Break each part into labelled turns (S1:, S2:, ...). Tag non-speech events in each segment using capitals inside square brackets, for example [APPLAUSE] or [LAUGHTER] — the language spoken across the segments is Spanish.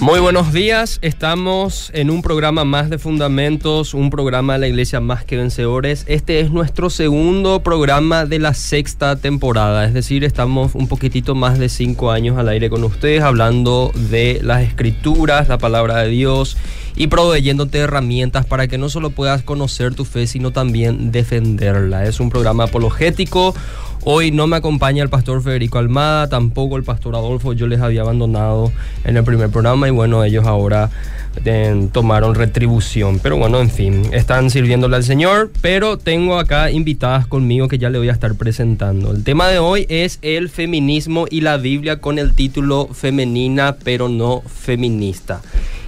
S1: Muy buenos días, estamos en un programa más de Fundamentos, un programa de la Iglesia Más que Vencedores. Este es nuestro segundo programa de la sexta temporada, es decir, estamos un poquitito más de cinco años al aire con ustedes hablando de las escrituras, la palabra de Dios y proveyéndote herramientas para que no solo puedas conocer tu fe, sino también defenderla. Es un programa apologético. Hoy no me acompaña el pastor Federico Almada, tampoco el pastor Adolfo, yo les había abandonado en el primer programa y bueno, ellos ahora tomaron retribución. Pero bueno, en fin, están sirviéndole al Señor, pero tengo acá invitadas conmigo que ya le voy a estar presentando. El tema de hoy es el feminismo y la Biblia con el título Femenina pero no feminista.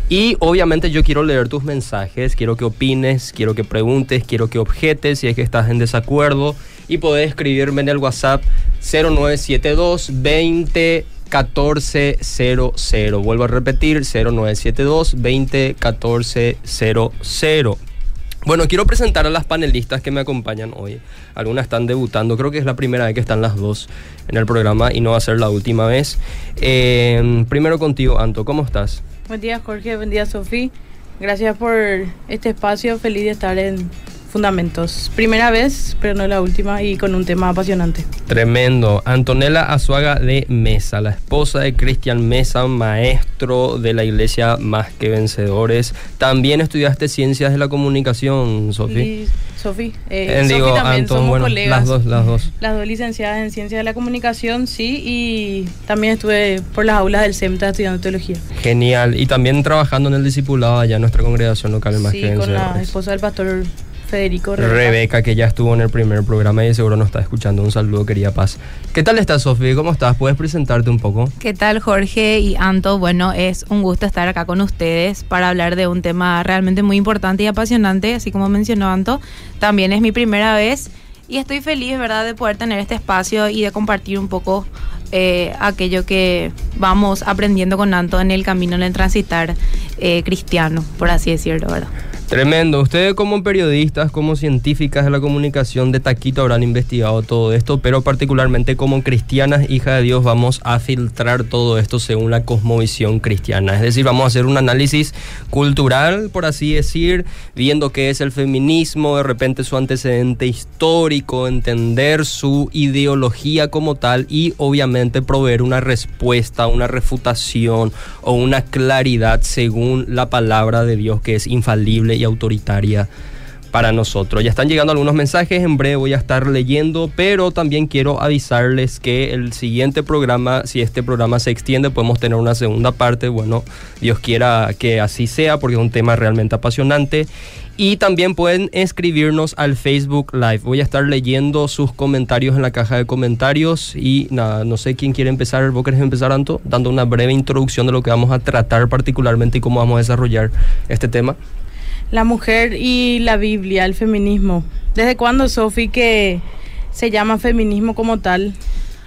S1: Y obviamente yo quiero leer tus mensajes, quiero que opines, quiero que preguntes, quiero que objetes si es que estás en desacuerdo y podés escribirme en el WhatsApp 0972 20 1400. Vuelvo a repetir 0972 20 1400. Bueno, quiero presentar a las panelistas que me acompañan hoy. Algunas están debutando, creo que es la primera vez que están las dos en el programa y no va a ser la última vez. Eh, primero contigo, Anto, ¿cómo estás?
S2: Buen día, Jorge. Buen día, Sofía. Gracias por este espacio. Feliz de estar en Fundamentos. Primera vez, pero no la última, y con un tema apasionante.
S1: Tremendo. Antonella Azuaga de Mesa, la esposa de Cristian Mesa, maestro de la iglesia Más que Vencedores. También estudiaste Ciencias de la Comunicación, Sofía.
S2: Sofía. Eh, digo, también somos bueno, colegas. Las dos, las dos. Las dos licenciadas en Ciencias de la Comunicación, sí, y también estuve por las aulas del CEMTA estudiando teología.
S1: Genial. Y también trabajando en el discipulado allá en nuestra congregación local en Más
S2: que Vencedores. con la esposa del pastor Federico
S1: Rebeca. que ya estuvo en el primer programa y seguro nos está escuchando. Un saludo, querida Paz. ¿Qué tal estás, Sofía? ¿Cómo estás? ¿Puedes presentarte un poco?
S3: ¿Qué tal, Jorge y Anto? Bueno, es un gusto estar acá con ustedes para hablar de un tema realmente muy importante y apasionante, así como mencionó Anto. También es mi primera vez y estoy feliz, ¿verdad?, de poder tener este espacio y de compartir un poco eh, aquello que vamos aprendiendo con Anto en el camino en el transitar eh, cristiano, por así decirlo, ¿verdad?
S1: Tremendo. Ustedes como periodistas, como científicas de la comunicación de Taquito habrán investigado todo esto, pero particularmente como cristianas, hija de Dios, vamos a filtrar todo esto según la cosmovisión cristiana. Es decir, vamos a hacer un análisis cultural, por así decir, viendo qué es el feminismo, de repente su antecedente histórico, entender su ideología como tal y obviamente proveer una respuesta, una refutación o una claridad según la palabra de Dios que es infalible y autoritaria para nosotros. Ya están llegando algunos mensajes, en breve voy a estar leyendo, pero también quiero avisarles que el siguiente programa, si este programa se extiende, podemos tener una segunda parte. Bueno, Dios quiera que así sea, porque es un tema realmente apasionante. Y también pueden escribirnos al Facebook Live. Voy a estar leyendo sus comentarios en la caja de comentarios. Y nada, no sé quién quiere empezar. ¿Vos querés empezar, Anto? Dando una breve introducción de lo que vamos a tratar particularmente y cómo vamos a desarrollar este tema
S2: la mujer y la Biblia, el feminismo. ¿Desde cuándo, Sofi, que se llama feminismo como tal?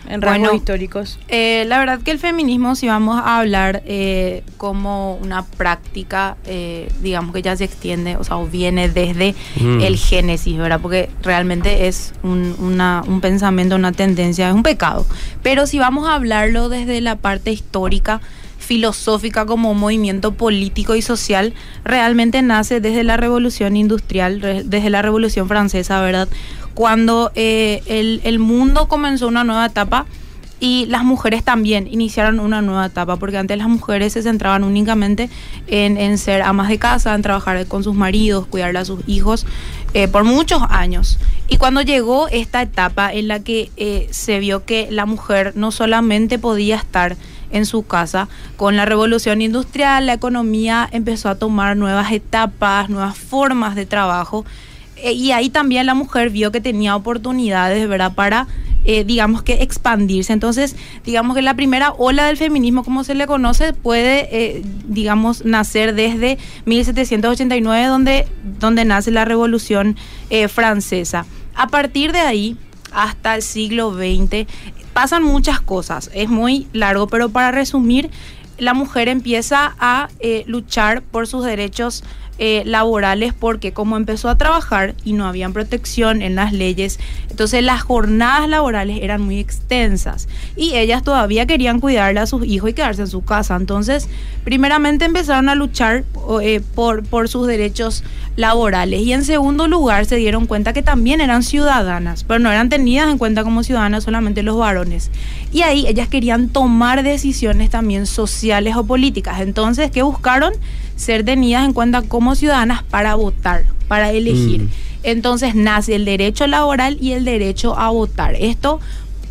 S2: En rangos históricos.
S3: Eh, la verdad que el feminismo, si vamos a hablar eh, como una práctica, eh, digamos que ya se extiende, o sea, o viene desde mm. el Génesis, ¿verdad? Porque realmente es un, un pensamiento, una tendencia, es un pecado. Pero si vamos a hablarlo desde la parte histórica, filosófica como movimiento político y social realmente nace desde la revolución industrial, desde la revolución francesa, ¿verdad? Cuando eh, el, mundo comenzó una nueva etapa y las mujeres también iniciaron una nueva etapa, porque antes las mujeres se centraban únicamente en, ser amas de casa, en trabajar con sus maridos, cuidarle a sus hijos eh, por muchos años. Y cuando llegó esta etapa en la que eh, se vio que la mujer no solamente podía estar en su casa. Con la revolución industrial, la economía empezó a tomar nuevas etapas, nuevas formas de trabajo. Eh, y ahí también la mujer vio que tenía oportunidades, ¿verdad?, para, eh, digamos que, expandirse. Entonces, digamos que la primera ola del feminismo, como se le conoce, puede, eh, digamos, nacer desde 1789, donde, donde nace la revolución francesa. A partir de ahí, hasta el siglo XX, pasan muchas cosas, es muy largo, pero para resumir, la mujer empieza a eh, luchar por sus derechos eh, laborales porque como empezó a trabajar y no había protección en las leyes, entonces las jornadas laborales eran muy extensas y ellas todavía querían cuidarle a sus hijos y quedarse en su casa. Entonces, primeramente empezaron a luchar eh, por, por sus derechos laborales y en segundo lugar se dieron cuenta que también eran ciudadanas, pero no eran tenidas en cuenta como ciudadanas solamente los varones. Y ahí ellas querían tomar decisiones también sociales o políticas. Entonces, ¿qué buscaron? Ser tenidas en cuenta como ciudadanas para votar, para elegir. Mm. Entonces nace el derecho laboral y el derecho a votar. Esto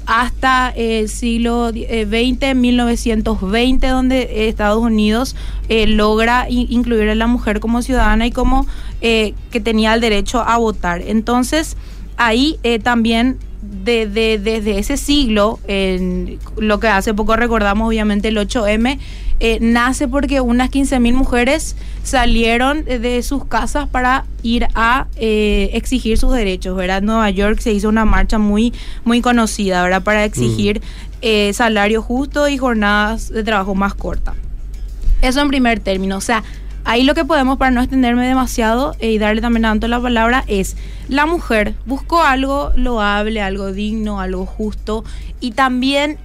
S3: hasta el siglo XX, eh, 1920, donde Estados Unidos eh, logra incluir a la mujer como ciudadana y como eh, que tenía el derecho a votar. Entonces, ahí también desde ese siglo, en lo que hace poco recordamos obviamente el 8M, eh, nace porque unas 15.000 mujeres salieron de sus casas para ir a eh, exigir sus derechos, ¿verdad? En Nueva York se hizo una marcha muy, muy conocida, ¿verdad? Para exigir mm. eh, salario justo y jornadas de trabajo más cortas. Eso en primer término, o sea, ahí lo que podemos, para no extenderme demasiado y darle también tanto la palabra, es la mujer buscó algo loable, algo digno, algo justo y también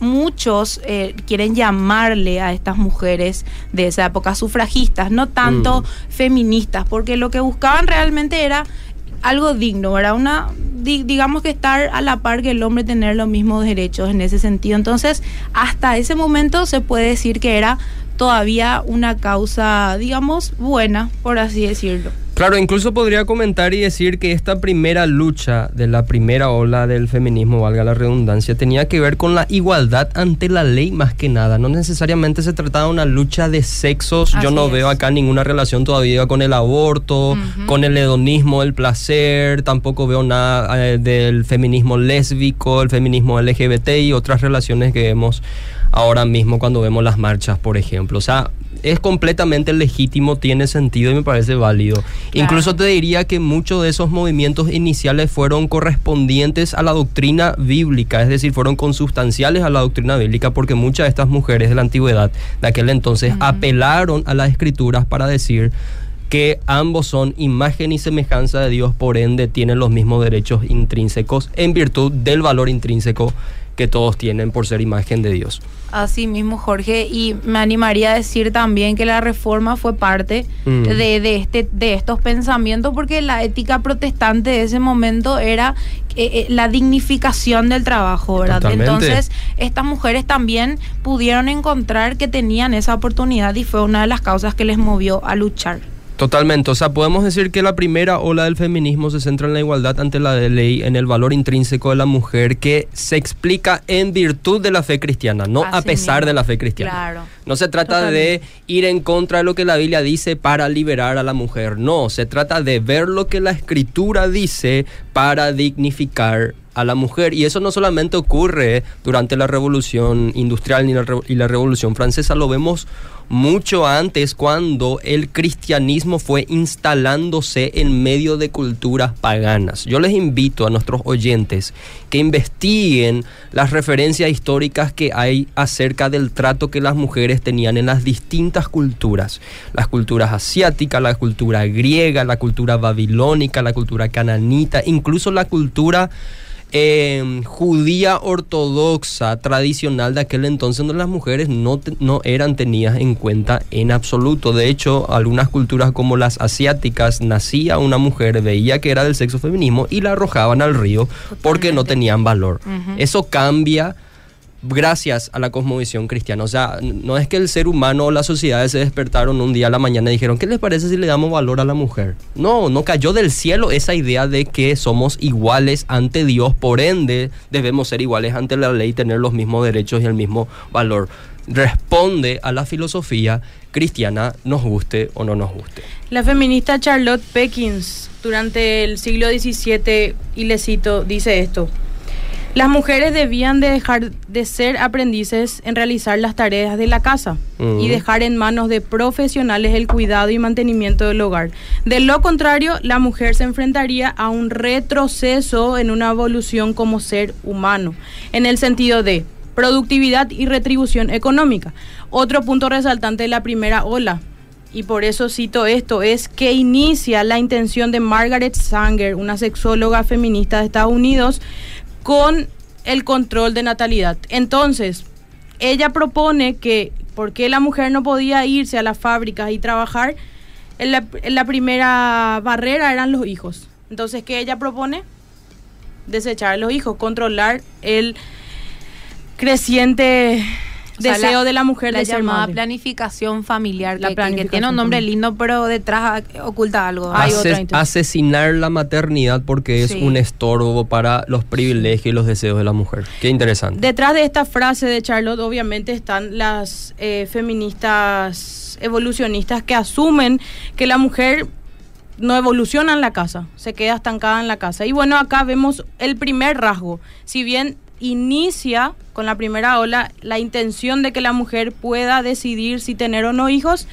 S3: muchos eh, quieren llamarle a estas mujeres de esa época sufragistas, no tanto mm. feministas, porque lo que buscaban realmente era algo digno, era una digamos que estar a la par que el hombre tener los mismos derechos en ese sentido. Entonces, hasta ese momento se puede decir que era todavía una causa, digamos, buena, por así decirlo.
S1: Claro, incluso podría comentar y decir que esta primera lucha de la primera ola del feminismo, valga la redundancia, tenía que ver con la igualdad ante la ley más que nada. No necesariamente se trataba de una lucha de sexos. Yo no veo acá ninguna relación todavía con el aborto, con el hedonismo, el placer. Tampoco veo nada eh, del feminismo lésbico, el feminismo LGBT y otras relaciones que vemos ahora mismo cuando vemos las marchas, por ejemplo. O sea, es completamente legítimo, tiene sentido y me parece válido. Incluso te diría que muchos de esos movimientos iniciales fueron correspondientes a la doctrina bíblica, es decir, fueron consustanciales a la doctrina bíblica porque muchas de estas mujeres de la antigüedad de aquel entonces apelaron a las escrituras para decir que ambos son imagen y semejanza de Dios, por ende tienen los mismos derechos intrínsecos en virtud del valor intrínseco que todos tienen por ser imagen de Dios.
S3: Así mismo, Jorge, y me animaría a decir también que la reforma fue parte mm. de, este, de estos pensamientos, porque la ética protestante de ese momento era eh, eh, la dignificación del trabajo, ¿verdad? Entonces, estas mujeres también pudieron encontrar que tenían esa oportunidad y fue una de las causas que les movió a luchar.
S1: Totalmente, o sea, podemos decir que la primera ola del feminismo se centra en la igualdad ante la ley, en el valor intrínseco de la mujer que se explica en virtud de la fe cristiana, no a pesar de la fe cristiana. No se trata de ir en contra de lo que la Biblia dice para liberar a la mujer, no, se trata de ver lo que la escritura dice para dignificar a la mujer. Y eso no solamente ocurre durante la revolución industrial y la revolución francesa, lo vemos mucho antes cuando el cristianismo fue instalándose en medio de culturas paganas. Yo les invito a nuestros oyentes que investiguen las referencias históricas que hay acerca del trato que las mujeres tenían en las distintas culturas. Las culturas asiáticas, la cultura griega, la cultura babilónica, la cultura cananita, incluso la cultura Em, judía ortodoxa tradicional de aquel entonces donde las mujeres no, no eran tenidas en cuenta en absoluto. De hecho, algunas culturas como las asiáticas nacía una mujer, veía que era del sexo feminismo y la arrojaban al río porque no tenían valor. Eso cambia gracias a la cosmovisión cristiana. O sea, no es que el ser humano o las sociedades se despertaron un día a la mañana y dijeron, ¿qué les parece si le damos valor a la mujer? No, no cayó del cielo esa idea de que somos iguales ante Dios, por ende debemos ser iguales ante la ley, tener los mismos derechos y el mismo valor. Responde a la filosofía cristiana, nos guste o no nos guste.
S2: La feminista Charlotte Perkins, durante el siglo XVII, y le cito, dice esto. Las mujeres debían de dejar de ser aprendices en realizar las tareas de la casa y dejar en manos de profesionales el cuidado y mantenimiento del hogar. De lo contrario, la mujer se enfrentaría a un retroceso en una evolución como ser humano, en el sentido de productividad y retribución económica. Otro punto resaltante de la primera ola, y por eso cito esto, es que inicia la intención de Margaret Sanger, una sexóloga feminista de Estados Unidos, con el control de natalidad. Entonces, ella propone que, porque la mujer no podía irse a las fábricas y trabajar? En la, la primera barrera eran los hijos. Entonces, ¿qué ella propone? Desechar a los hijos, controlar el creciente deseo de la mujer
S3: la
S2: de ser
S3: llamada
S2: madre.
S3: planificación familiar,
S2: La
S3: que- que,
S2: planificación
S3: tiene un nombre lindo, pero detrás oculta algo.
S2: Hay
S1: Ases-
S2: otra intención.
S1: asesinar la maternidad porque es
S3: Sí.
S1: un estorbo para los privilegios y los deseos de la mujer. Qué interesante.
S2: Detrás de esta frase de Charlotte, obviamente, están las eh, feministas evolucionistas que asumen que la mujer no evoluciona en la casa, se queda estancada en la casa. Y bueno, acá vemos el primer rasgo. Si bien inicia con la primera ola la intención de que la mujer pueda decidir si tener o no hijos,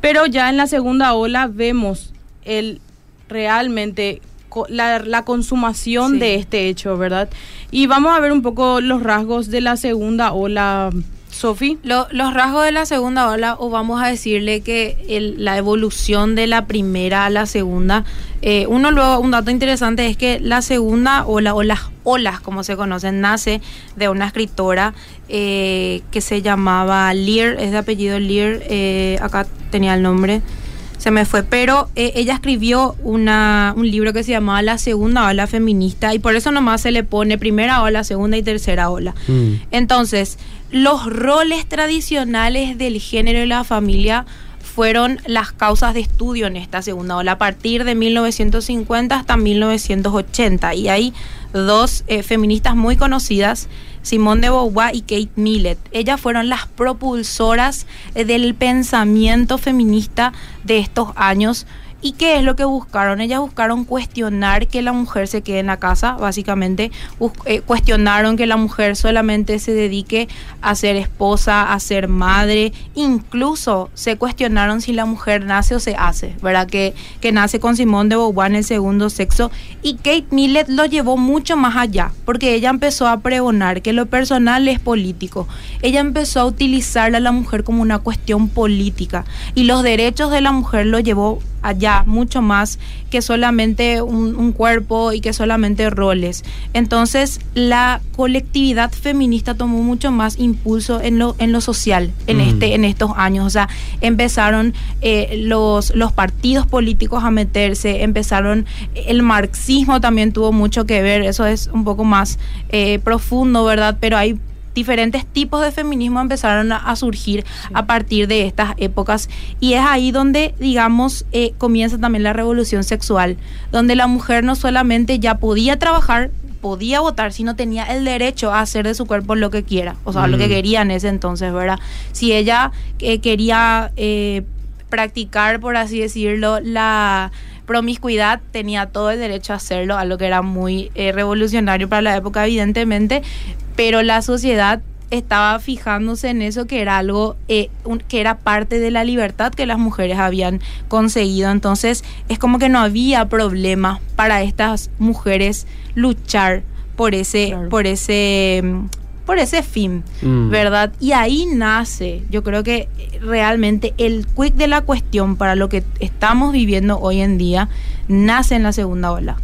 S2: pero ya en la segunda ola vemos el realmente la, la consumación
S3: Sí.
S2: de este hecho, ¿verdad? Y vamos a ver un poco los rasgos de la segunda ola, Sofi.
S3: Lo- los rasgos de la segunda ola, o vamos a decirle que el- la evolución de la primera a la segunda, eh, uno luego, un dato interesante es que la segunda ola, o las olas como se conocen, nace de una escritora eh, que se llamaba Lear, es de apellido Lear, eh, acá tenía el nombre, se me fue, pero eh, ella escribió una, un libro que se llamaba La segunda ola feminista y por eso nomás se le pone primera ola, segunda y tercera ola.
S1: Mm.
S3: Entonces, los roles tradicionales del género y la familia fueron las causas de estudio en esta segunda ola a partir de 1950 hasta 1980 y hay dos eh, feministas muy conocidas Simone de Beauvoir y Kate Millett. Ellas fueron las propulsoras eh, del pensamiento feminista de estos años. ¿Y qué es lo que buscaron? Ellas buscaron cuestionar que la mujer se quede en la casa, básicamente. Eh, cuestionaron que la mujer solamente se dedique a ser esposa, a ser madre. Incluso se cuestionaron si la mujer nace o se hace, ¿verdad? Que, que nace con Simone de Beauvoir en el segundo sexo. Y Kate Millett lo llevó mucho más allá, porque ella empezó a pregonar que lo personal es político. Ella empezó a utilizar a la mujer como una cuestión política. Y los derechos de la mujer lo llevó allá, mucho más que solamente un, un cuerpo y que solamente roles. Entonces, la colectividad feminista tomó mucho más impulso en lo, en lo social en,
S1: Mm.
S3: este, en estos años. O sea, empezaron eh, los, los partidos políticos a meterse, empezaron, el marxismo también tuvo mucho que ver, eso es un poco más eh, profundo, ¿verdad? Pero hay diferentes tipos de feminismo empezaron a, a surgir a partir de estas épocas. Y es ahí donde digamos eh, comienza también la revolución sexual donde la mujer no solamente ya podía trabajar podía votar sino tenía el derecho a hacer de su cuerpo lo que quiera o sea lo que quería en ese entonces verdad si ella eh, quería eh, practicar por así decirlo la promiscuidad tenía todo el derecho a hacerlo, algo que era muy eh, revolucionario para la época evidentemente, pero la sociedad estaba fijándose en eso que era algo eh, un- que era parte de la libertad que las mujeres habían conseguido entonces es como que no había problema para estas mujeres luchar por ese
S2: Claro.
S3: por ese mm, por ese fin
S1: Mm.
S3: ¿verdad? Y ahí nace, yo creo que eh, realmente el quick de la cuestión para lo que estamos viviendo hoy en día nace en la segunda ola,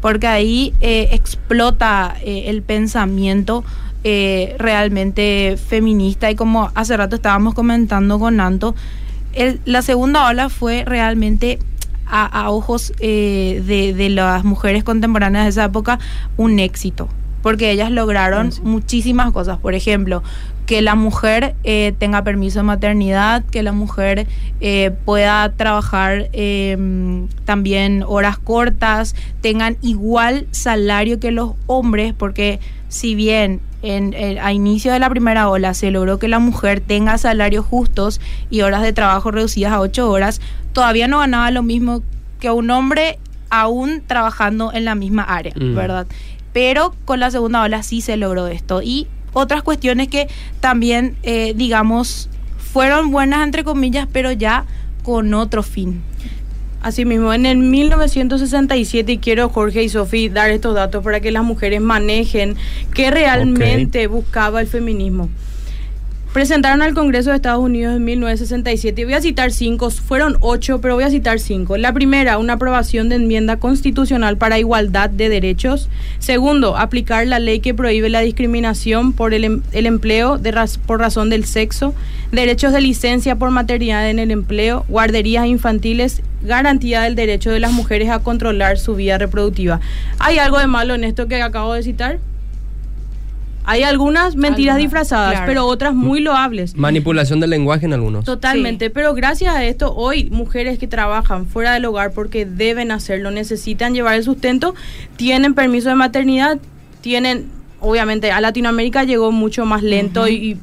S3: porque ahí eh, explota eh, el pensamiento eh, realmente feminista y como hace rato estábamos comentando con Nanto, el- la segunda ola fue realmente a, a ojos eh, de, de las mujeres contemporáneas de esa época un éxito, porque ellas lograron
S2: Sí.
S3: muchísimas cosas. Por ejemplo, que la mujer eh, tenga permiso de maternidad, que la mujer eh, pueda trabajar eh, también horas cortas, tengan igual salario que los hombres, porque si bien en, a inicio de la primera ola se logró que la mujer tenga salarios justos y horas de trabajo reducidas a 8 horas, todavía no ganaba lo mismo que un hombre aún trabajando en la misma área,
S1: Mm.
S3: ¿verdad? Pero con la segunda ola sí se logró esto. Y otras cuestiones que también, eh, digamos, fueron buenas entre comillas, pero ya con otro fin.
S2: Asimismo, en el 1967, y quiero Jorge y Sofía dar estos datos para que las mujeres manejen qué realmente buscaba el feminismo. Presentaron al Congreso de Estados Unidos en 1967. Voy a citar cinco, fueron ocho, pero voy a citar cinco. La primera, una aprobación de enmienda constitucional para igualdad de derechos. Segundo, aplicar la ley que prohíbe la discriminación por el, em, empleo de por razón del sexo. Derechos de licencia por maternidad en el empleo. Guarderías infantiles. Garantía del derecho de las mujeres a controlar su vida reproductiva. ¿Hay algo de malo en esto que acabo de citar? Hay algunas mentiras disfrazadas, pero otras muy loables.
S1: Manipulación del lenguaje en algunos.
S2: Totalmente, pero gracias a esto, hoy mujeres que trabajan fuera del hogar porque deben hacerlo, necesitan llevar el sustento, tienen permiso de maternidad, tienen, obviamente, a Latinoamérica llegó mucho más lento y,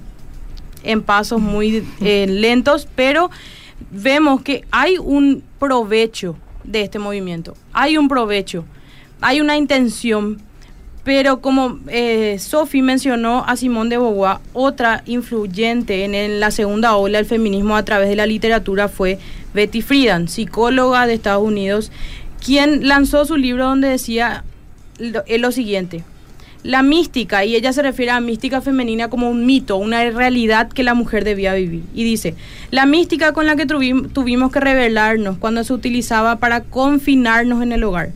S2: en pasos muy eh, lentos, pero vemos que hay un provecho de este movimiento, hay un provecho, hay una intención pero como eh, Sophie mencionó a Simón de Beauvoir, otra influyente en, la segunda ola del feminismo a través de la literatura fue Betty Friedan, psicóloga de Estados Unidos, quien lanzó su libro donde decía lo, eh, lo siguiente. La mística, y ella se refiere a mística femenina como un mito, una realidad que la mujer debía vivir. Y dice, la mística con la que tuvimos que revelarnos cuando se utilizaba para confinarnos en el hogar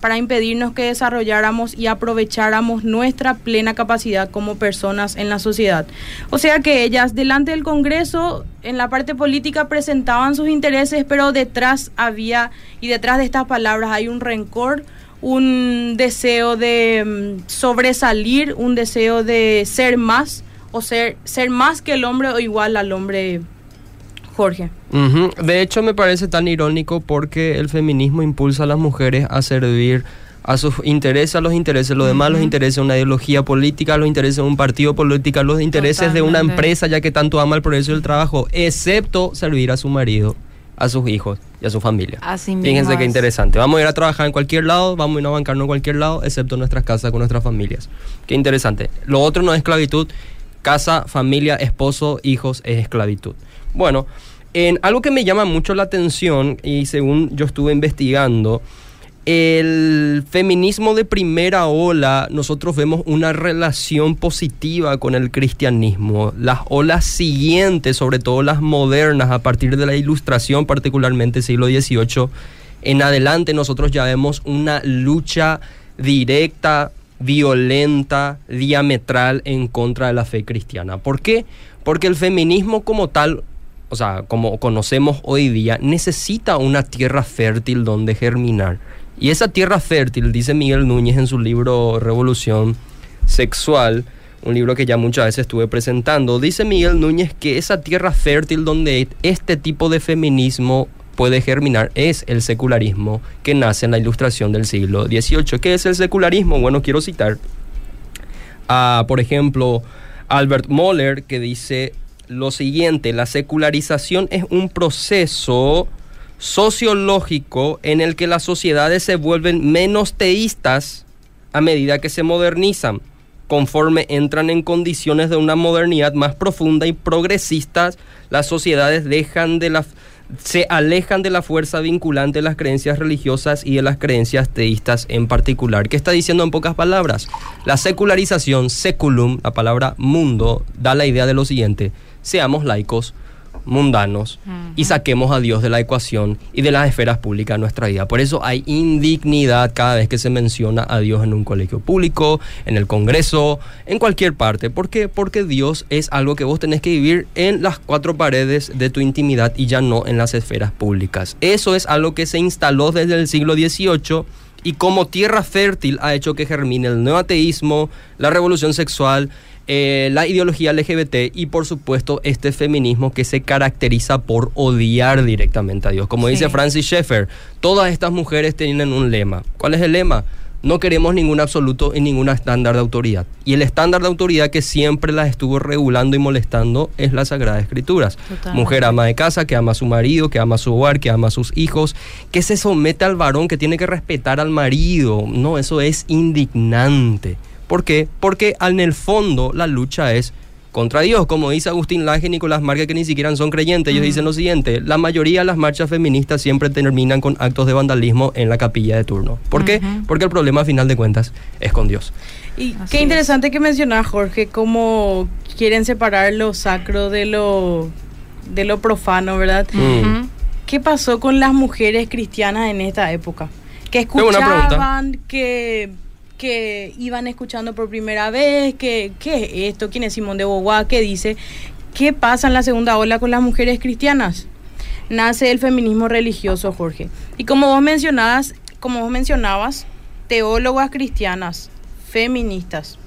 S2: para impedirnos que desarrolláramos y aprovecháramos nuestra plena capacidad como personas en la sociedad. O sea que ellas delante del Congreso, en la parte política, presentaban sus intereses, pero detrás había, y detrás de estas palabras hay un rencor, un deseo de mm, sobresalir, un deseo de ser más, o ser, ser más que el hombre o igual al hombre Jorge.
S1: De hecho, me parece tan irónico porque el feminismo impulsa a las mujeres a servir a sus intereses, a los intereses, los demás, los intereses de una ideología política, los intereses de un partido político, los intereses de una empresa, ya que tanto ama el progreso del trabajo, excepto servir a su marido, a sus hijos y a su familia.
S3: Así
S1: Fíjense qué interesante. Vamos a ir a trabajar en cualquier lado, vamos a ir a bancarnos en cualquier lado, excepto nuestras casas con nuestras familias. Qué interesante. Lo otro no es esclavitud. Casa, familia, esposo, hijos es esclavitud. Bueno, en algo que me llama mucho la atención y según yo estuve investigando, el feminismo de primera ola, nosotros vemos una relación positiva con el cristianismo. Las olas siguientes, sobre todo las modernas, a partir de la ilustración, particularmente siglo XVIII, en adelante nosotros ya vemos una lucha directa, violenta, diametral en contra de la fe cristiana. ¿Por qué? Porque el feminismo como tal o sea, como conocemos hoy día, necesita una tierra fértil donde germinar. Y esa tierra fértil, dice Miguel Núñez en su libro Revolución Sexual, un libro que ya muchas veces estuve presentando, dice Miguel Núñez que esa tierra fértil donde este tipo de feminismo puede germinar es el secularismo que nace en la ilustración del siglo XVIII. ¿Qué es el secularismo? Bueno, quiero citar a, por ejemplo, Albert Moller, que dice lo siguiente, la secularización es un proceso sociológico en el que las sociedades se vuelven menos teístas a medida que se modernizan, conforme entran en condiciones de una modernidad más profunda y progresista, las sociedades dejan de la se alejan de la fuerza vinculante de las creencias religiosas y de las creencias teístas en particular. ¿Qué está diciendo en pocas palabras? La secularización, seculum, la palabra mundo, da la idea de lo siguiente seamos laicos, mundanos y saquemos a Dios de la ecuación y de las esferas públicas de nuestra vida. Por eso hay indignidad cada vez que se menciona a Dios en un colegio público, en el Congreso, en cualquier parte. ¿Por qué? Porque Dios es algo que vos tenés que vivir en las cuatro paredes de tu intimidad y ya no en las esferas públicas. Eso es algo que se instaló desde el siglo XVIII y como tierra fértil ha hecho que germine el neoateísmo, la revolución sexual, eh, la ideología LGBT y por supuesto este feminismo que se caracteriza por odiar directamente a Dios. Como dice Francis Schaeffer, todas estas mujeres tienen un lema. ¿Cuál es el lema? No queremos ningún absoluto y ningún estándar de autoridad. Y el estándar de autoridad que siempre las estuvo regulando y molestando es la Sagrada Escrituras. Mujer ama de casa, que ama a su marido, que ama a su hogar, que ama a sus hijos, que se somete al varón, que tiene que respetar al marido. No, eso es indignante. ¿Por qué? Porque en el fondo la lucha es contra Dios. Como dice Agustín Laje y Nicolás Marque, que ni siquiera son creyentes, ellos dicen lo siguiente, la mayoría de las marchas feministas siempre terminan con actos de vandalismo en la capilla de turno. ¿Por qué? Porque el problema, a final de cuentas, es con Dios.
S2: Y qué interesante que mencionas, Jorge, cómo quieren separar lo sacro de lo, de lo profano, ¿verdad?
S1: Mm.
S2: ¿Qué pasó con las mujeres cristianas en esta época? Que escuchaban, que, que iban escuchando por primera vez, que, ¿qué es esto? ¿Quién es Simón de Beauvoir? ¿Qué dice? ¿Qué pasa en la segunda ola con las mujeres cristianas? Nace el feminismo religioso, Jorge. Y como vos mencionabas, como vos mencionabas, teólogas cristianas, feministas,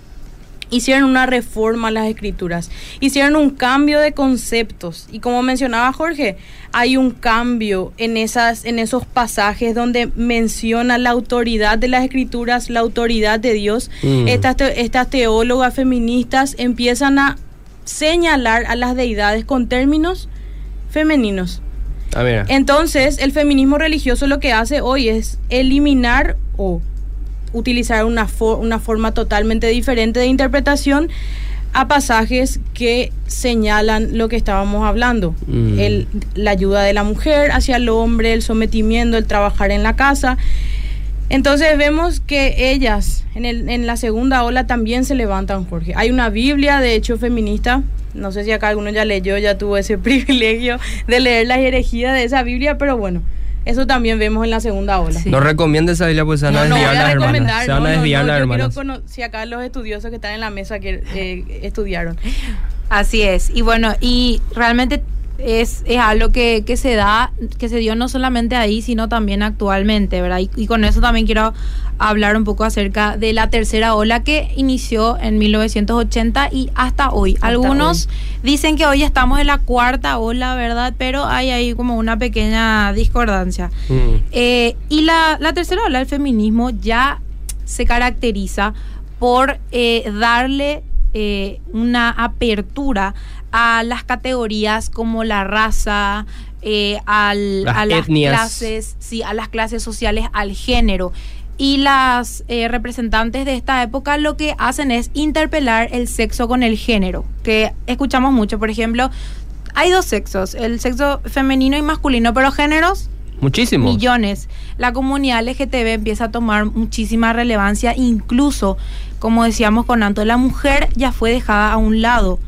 S2: hicieron una reforma a las escrituras, hicieron un cambio de conceptos y como mencionaba Jorge, hay un cambio en esas en esos pasajes donde menciona la autoridad de las escrituras, la autoridad de Dios.
S1: Mm.
S2: Estas estas teólogas feministas empiezan a señalar a las deidades con términos femeninos.
S1: Ah.
S2: Entonces, el feminismo religioso lo que hace hoy es eliminar o utilizar una, una forma totalmente diferente de interpretación a pasajes que señalan lo que estábamos hablando.
S1: Mm.
S2: El, la ayuda de la mujer hacia el hombre, el sometimiento, el trabajar en la casa. Entonces vemos que ellas en, el, en la segunda ola también se levantan, Jorge. Hay una Biblia, de hecho, feminista. No sé si acá alguno ya leyó, ya tuvo ese [LAUGHS] privilegio de leer las herejías de esa Biblia, pero bueno, eso también vemos en la segunda ola.
S1: No recomienda esa Biblia, pues se van a desviar
S2: a
S1: las hermanas.
S2: recomendar,
S1: Se van
S2: no,
S1: a
S2: no,
S1: desviar
S2: no,
S1: las
S2: yo quiero
S1: hermanas.
S2: si acá los estudiosos que están en la mesa que eh, estudiaron.
S3: Así es. Y bueno, y realmente es, es algo que, que se da, que se dio no solamente ahí, sino también actualmente, ¿verdad? Y, y con eso también quiero hablar un poco acerca de la tercera ola que inició en 1980 y hasta hoy. Algunos dicen que hoy estamos en la cuarta ola, ¿verdad? Pero hay ahí como una pequeña discordancia.
S1: Mm.
S3: Eh, y la, la tercera ola del feminismo ya se caracteriza por eh, darle eh, una apertura a las categorías como la raza, eh, al-
S1: Las
S3: a las
S1: etnias.
S3: clases, sí, a las clases sociales, al género. Y las eh, representantes de esta época lo que hacen es interpelar el sexo con el género, que escuchamos mucho, por ejemplo, hay dos sexos, el sexo femenino y masculino, pero géneros
S1: Muchísimos.
S3: millones. La comunidad LGTB empieza a tomar muchísima relevancia, incluso, como decíamos con Anto, la mujer ya fue dejada a un lado.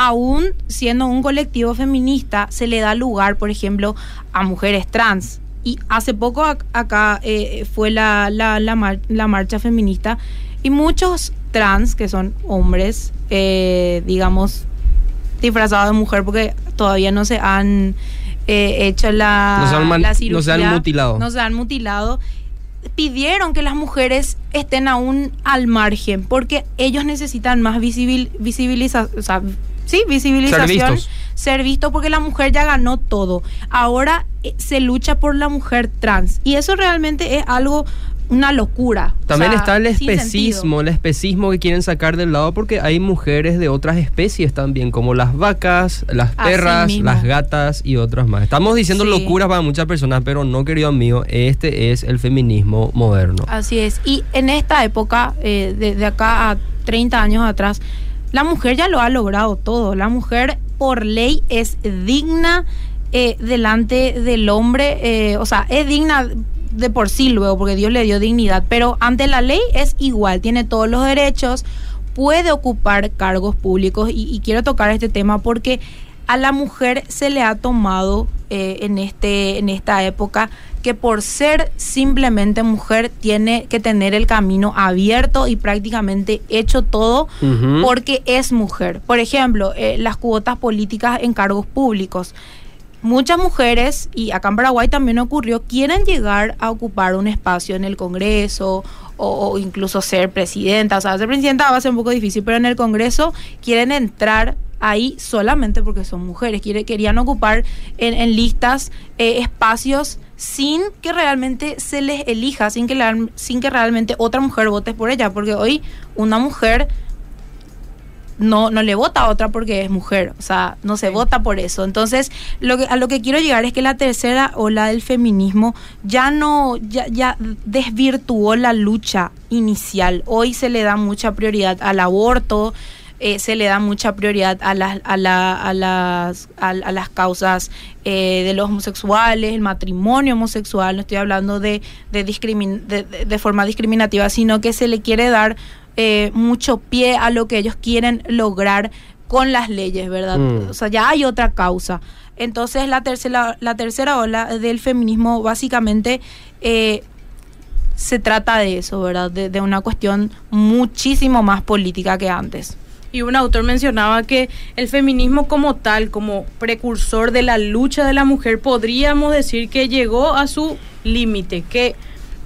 S3: Aún siendo un colectivo feminista, se le da lugar, por ejemplo, a mujeres trans. Y hace poco ac- acá eh, fue la, la, la mar- la marcha feminista y muchos trans, que son hombres, eh, digamos, disfrazados de mujer porque todavía no se han eh, hecho la,
S1: No se han man-
S3: la
S1: no se
S3: cirugía,
S1: han mutilado.
S3: No se han mutilado. Pidieron que las mujeres estén aún al margen porque ellos necesitan más visibil, visibiliza- o sea, sí, visibilización.
S1: Ser vistos.
S3: Ser visto porque la mujer ya ganó todo. Ahora eh, se lucha por la mujer trans. Y eso realmente es algo, una locura. O
S1: También
S3: sea,
S1: está el especismo, el especismo que quieren sacar del lado porque hay mujeres de otras especies también, como las vacas, las perras, las gatas y otras más. Estamos diciendo
S3: Sí.
S1: locuras para muchas personas, pero no, querido amigo, este es el feminismo moderno.
S3: Así es. Y en esta época, eh, de, de acá a 30 años atrás, la mujer ya lo ha logrado todo. La mujer por ley es digna eh, delante del hombre, eh, o sea, es digna de por sí luego, porque Dios le dio dignidad, pero ante la ley es igual, tiene todos los derechos, puede ocupar cargos públicos y, y quiero tocar este tema porque a la mujer se le ha tomado eh, en, este, en esta época que por ser simplemente mujer tiene que tener el camino abierto y prácticamente hecho todo porque es mujer. Por ejemplo, eh, las cuotas políticas en cargos públicos. Muchas mujeres, y acá en Paraguay también ocurrió, quieren llegar a ocupar un espacio en el Congreso o, o incluso ser presidenta. O sea, ser presidenta va a ser un poco difícil, pero en el Congreso quieren entrar ahí solamente porque son mujeres. Quiere- querían ocupar en, en listas eh, espacios sin que realmente se les elija, sin que, la- sin que realmente otra mujer vote por ella. Porque hoy una mujer no, no le vota a otra porque es mujer, o sea, no se vota por eso. Entonces, lo que, a lo que quiero llegar es que la tercera ola del feminismo ya no, ya, ya desvirtuó la lucha inicial. Hoy se le da mucha prioridad al aborto, eh, se le da mucha prioridad a las, a la, a las, a, las causas eh, de los homosexuales, el matrimonio homosexual, no estoy hablando de, de, de, forma discriminativa, sino que se le quiere dar eh, mucho pie a lo que ellos quieren lograr con las leyes, ¿verdad? Mm. O sea, ya hay otra causa. Entonces la tercera, la tercera ola del feminismo básicamente eh, se trata de eso, ¿verdad? De, una cuestión muchísimo más política que antes.
S2: Y un autor mencionaba que el feminismo como tal, como precursor de la lucha de la mujer, podríamos decir que llegó a su límite, que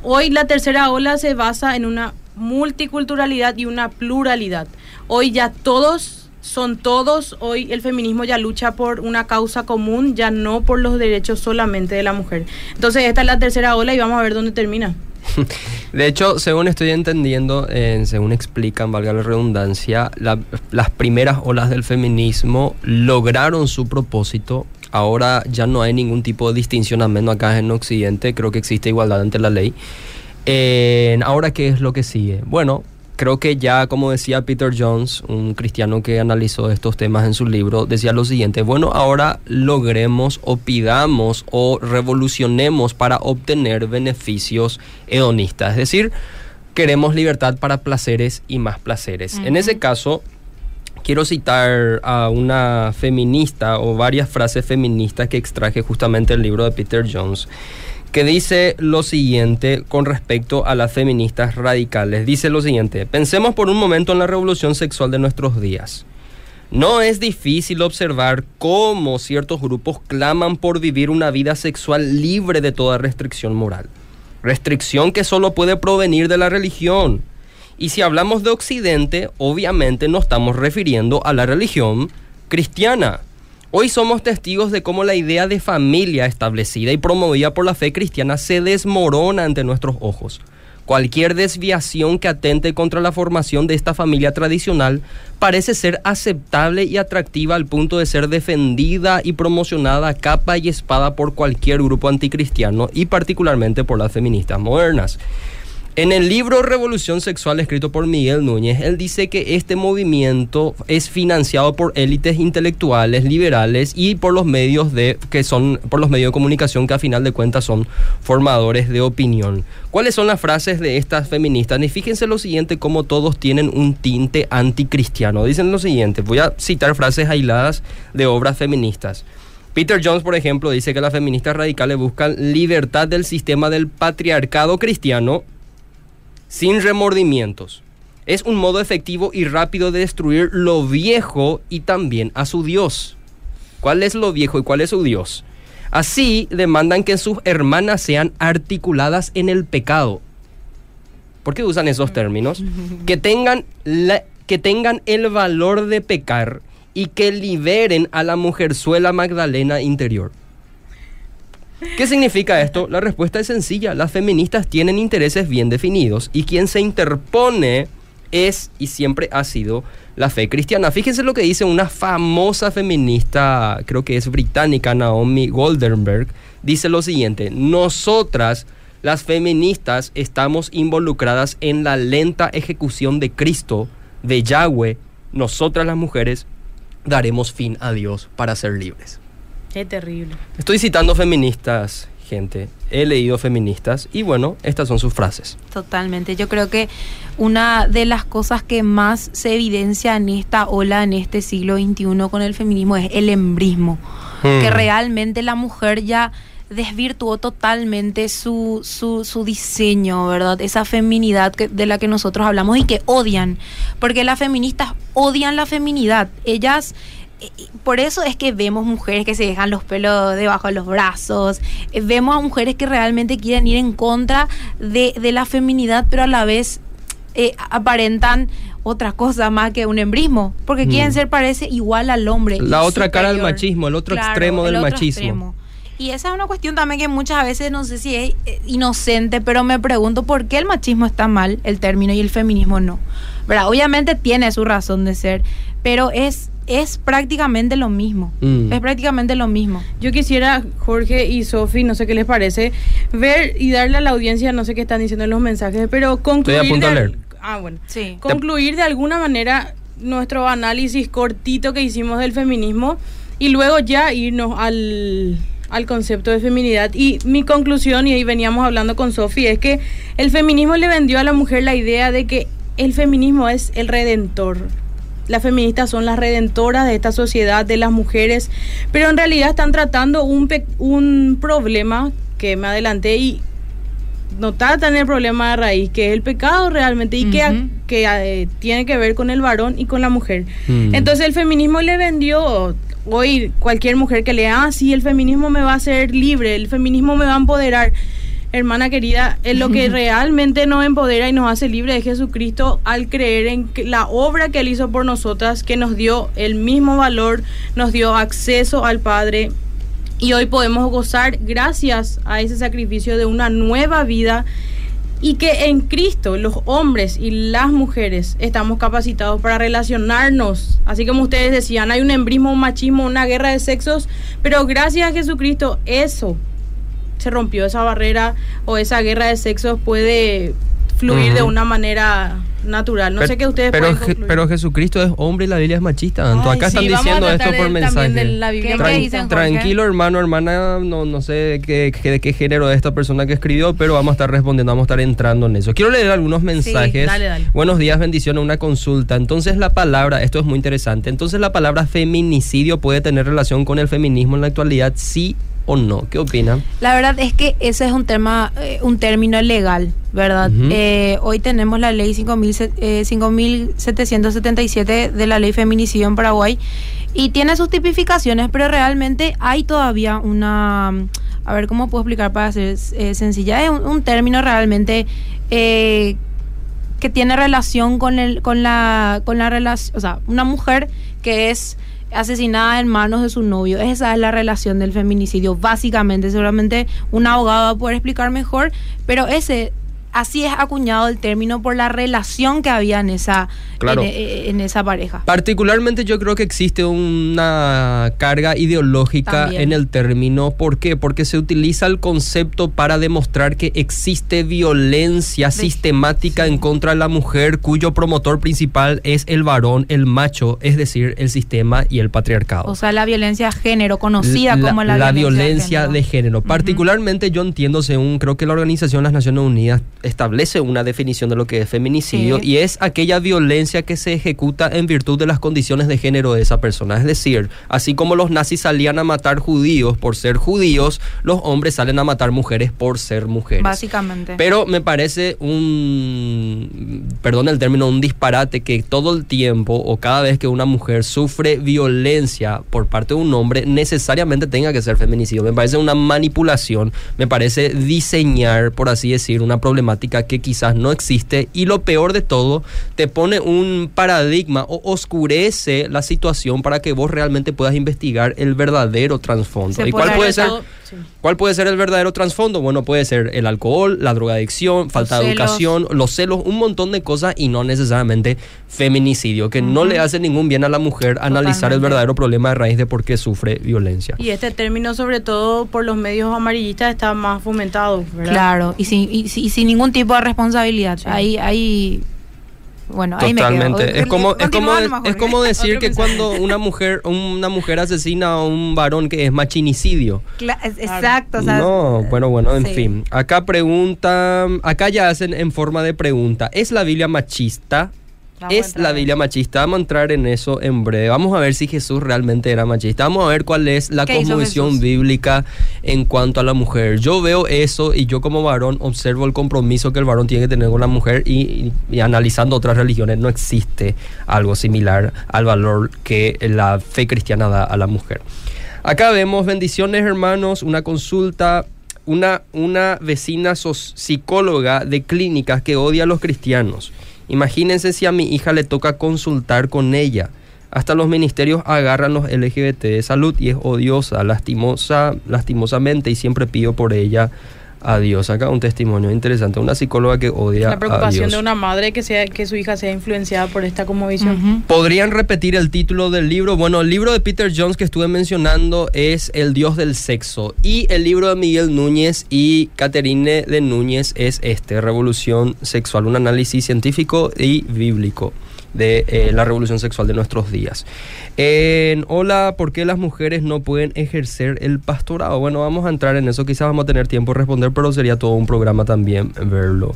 S2: hoy la tercera ola se basa en una multiculturalidad y una pluralidad. Hoy ya todos son todos, hoy el feminismo ya lucha por una causa común, ya no por los derechos solamente de la mujer. Entonces esta es la tercera ola y vamos a ver dónde termina. [LAUGHS]
S1: De hecho, según estoy entendiendo, según explican, valga la redundancia, las primeras olas del feminismo lograron su propósito. Ahora ya no hay ningún tipo de distinción, al menos acá en Occidente, creo que existe igualdad ante la ley. ahora, ¿qué es lo que sigue? Bueno, creo que ya, como decía Peter Jones, un cristiano que analizó estos temas en su libro, decía lo siguiente, bueno, ahora logremos o pidamos o revolucionemos para obtener beneficios hedonistas, es decir, queremos libertad para placeres y más placeres. En ese caso, quiero citar a una feminista o varias frases feministas que extraje justamente del libro de Peter Jones que dice lo siguiente con respecto a las feministas radicales. Dice lo siguiente, pensemos por un momento en la revolución sexual de nuestros días. No es difícil observar cómo ciertos grupos claman por vivir una vida sexual libre de toda restricción moral. Restricción que solo puede provenir de la religión. Y si hablamos de Occidente, obviamente no estamos refiriendo a la religión cristiana Hoy somos testigos de cómo la idea de familia establecida y promovida por la fe cristiana se desmorona ante nuestros ojos. Cualquier desviación que atente contra la formación de esta familia tradicional parece ser aceptable y atractiva al punto de ser defendida y promocionada capa y espada por cualquier grupo anticristiano y particularmente por las feministas modernas. En el libro Revolución Sexual escrito por Miguel Núñez, él dice que este movimiento es financiado por élites intelectuales liberales y por los medios de que son por los medios de comunicación que a final de cuentas son formadores de opinión. ¿Cuáles son las frases de estas feministas? Y fíjense lo siguiente como todos tienen un tinte anticristiano. Dicen lo siguiente, voy a citar frases aisladas de obras feministas. Peter Jones, por ejemplo, dice que las feministas radicales buscan libertad del sistema del patriarcado cristiano sin remordimientos. Es un modo efectivo y rápido de destruir lo viejo y también a su Dios. ¿Cuál es lo viejo y cuál es su Dios? Así demandan que sus hermanas sean articuladas en el pecado. ¿Por qué usan esos términos? [LAUGHS] Que tengan, que tengan el valor de pecar y que liberen a la mujerzuela Magdalena interior. ¿Qué significa esto? La respuesta es sencilla. Las feministas tienen intereses bien definidos y quien se interpone es y siempre ha sido la fe cristiana. Fíjense lo que dice una famosa feminista, creo que es británica, Naomi Goldenberg, dice lo siguiente, nosotras las feministas estamos involucradas en la lenta ejecución de Cristo, de Yahweh, nosotras las mujeres daremos fin a Dios para ser libres.
S2: Qué terrible.
S1: Estoy citando feministas, gente. He leído feministas y bueno, estas son sus frases.
S3: Totalmente. Yo creo que una de las cosas que más se evidencia en esta ola, en este siglo XXI con el feminismo es el embrismo. Que hmm. realmente la mujer ya desvirtuó totalmente su, su, su, diseño, ¿verdad? Esa feminidad de la que nosotros hablamos y que odian, porque las feministas odian la feminidad. Ellas por eso es que vemos mujeres que se dejan los pelos debajo de los brazos, eh, vemos a mujeres que realmente quieren ir en contra de, la feminidad, pero a la vez eh, aparentan otra cosa más que un embrismo, porque quieren mm. ser parece igual al hombre.
S1: La otra cara del machismo, el otro extremo del machismo.
S3: Y esa es una cuestión también que muchas veces no sé si es eh, inocente, pero me pregunto por qué el machismo está mal, el término, y el feminismo no. ¿Verdad? Obviamente tiene su razón de ser, pero es es prácticamente lo mismo. Mm. Es prácticamente lo mismo.
S2: Yo quisiera, Jorge y Sofi, no sé qué les parece, ver y darle a la audiencia, no sé qué están diciendo en los mensajes, pero concluir.
S1: Estoy a punto de leer.
S2: Ah, bueno. Sí. Concluir de alguna manera nuestro análisis cortito que hicimos del feminismo y luego ya irnos al, al concepto de feminidad. Y mi conclusión, y ahí veníamos hablando con Sofi, es que el feminismo le vendió a la mujer la idea de que el feminismo es el redentor. Las feministas son las redentoras de esta sociedad, de las mujeres, pero en realidad están tratando un, un problema que me adelanté y no tratan el problema de raíz, que es el pecado realmente y que, que eh, tiene que ver con el varón y con la mujer. Mm. Entonces el feminismo le vendió, hoy cualquier mujer que lea, ah, sí, el feminismo me va a hacer libre, el feminismo me va a empoderar. Hermana querida, es lo que realmente nos empodera y nos hace libre de Jesucristo al creer en la obra que Él hizo por nosotras, que nos dio el mismo valor, nos dio acceso al Padre y hoy podemos gozar gracias a ese sacrificio de una nueva vida y que en Cristo los hombres y las mujeres estamos capacitados para relacionarnos. Así como ustedes decían, hay un embrismo, un machismo, una guerra de sexos, pero gracias a Jesucristo eso se rompió, esa barrera o esa guerra de sexos puede fluir de una manera natural. No sé qué ustedes
S1: pero, pero Jesucristo es hombre y la Biblia es machista. acá están diciendo esto por mensaje. tranquilo, hermano, hermana, no, no sé qué, de qué género es esta persona que escribió, pero vamos a estar respondiendo, vamos a estar entrando en eso. Quiero leer algunos mensajes. Buenos días, bendiciones, una consulta. Entonces la palabra, esto es muy interesante, entonces la palabra feminicidio puede tener relación con el feminismo en la actualidad, sí o no? ¿Qué opinan?
S3: La verdad es que ese es un tema, eh, un término legal, ¿verdad? Eh, hoy tenemos la ley 5.777 eh, de la ley feminicidio en Paraguay y tiene sus tipificaciones, pero realmente hay todavía una, a ver cómo puedo explicar para ser sencilla, es un, término realmente que tiene relación con el, con la, con la relación, o sea, una mujer que es asesinada en manos de su novio. Esa es la relación del feminicidio, básicamente. Seguramente un abogado va a poder explicar mejor, pero ese así es acuñado el término por la relación que había en esa, eh, en, esa pareja.
S1: Particularmente yo creo que existe una carga ideológica en el término. ¿Por qué? Porque se utiliza el concepto para demostrar que existe violencia sistemática en contra de la mujer cuyo promotor principal es el varón, el macho, es decir, el sistema y el patriarcado.
S3: O sea, la violencia de género, conocida como la,
S1: la violencia, de género. Particularmente yo entiendo, según creo que la Organización de las Naciones Unidas establece una definición de lo que es feminicidio y es aquella violencia que se ejecuta en virtud de las condiciones de género de esa persona. Es decir, así como los nazis salían a matar judíos por ser judíos, los hombres salen a matar mujeres por ser mujeres.
S3: Básicamente.
S1: Pero me parece un, perdón el término, un disparate que todo el tiempo o cada vez que una mujer sufre violencia por parte de un hombre, necesariamente tenga que ser feminicidio. Me parece una manipulación, me parece diseñar, por así decir, una problemática que quizás no existe y lo peor de todo, te pone un paradigma o oscurece la situación para que vos realmente puedas investigar el verdadero trasfondo. ¿Y cuál puede ser? ¿Cuál puede ser el verdadero trasfondo? Bueno, puede ser el alcohol, la drogadicción, falta de educación, los celos, un montón de cosas y no necesariamente feminicidio, que no le hace ningún bien a la mujer analizar el verdadero problema de raíz de por qué sufre violencia.
S2: Y este término, sobre todo por los medios amarillistas, está más fomentado,
S3: Claro, y sin, y, sin ningún tipo de responsabilidad. Ahí, ahí bueno,
S1: Totalmente. Es como, es como, es como [LAUGHS] decir que cuando una mujer, una mujer asesina a un varón que es machinicidio.
S3: exacto.
S1: no, bueno, bueno, en fin. Acá preguntan, acá ya hacen en forma de pregunta, ¿es la Biblia machista? Es la Biblia machista. Vamos a entrar en eso en breve. Vamos a ver si Jesús realmente era machista. Vamos a ver cuál es la cosmovisión bíblica en cuanto a la mujer. Yo veo eso y yo como varón observo el compromiso que el varón tiene que tener con la mujer y, analizando otras religiones no existe algo similar al valor que la fe cristiana da a la mujer. Acá vemos bendiciones hermanos, una consulta una, una vecina psicóloga de clínicas que odia a los cristianos. Imagínense si a mi hija le toca consultar con ella. Hasta los ministerios agarran los LGBT de salud y es odiosa, lastimosa, lastimosamente y siempre pido por ella a Dios. Acá un testimonio interesante, una psicóloga que odia
S2: La preocupación de una madre que sea que su hija sea influenciada por esta como visión.
S1: ¿Podrían repetir el título del libro? Bueno, el libro de Peter Jones que estuve mencionando es El Dios del Sexo y el libro de Miguel Núñez y Caterine de Núñez es este, Revolución Sexual, un análisis científico y bíblico. De eh, la revolución sexual de nuestros días. En, hola, ¿por qué las mujeres no pueden ejercer el pastorado? Bueno, vamos a entrar en eso, quizás vamos a tener tiempo de responder, pero sería todo un programa también verlo.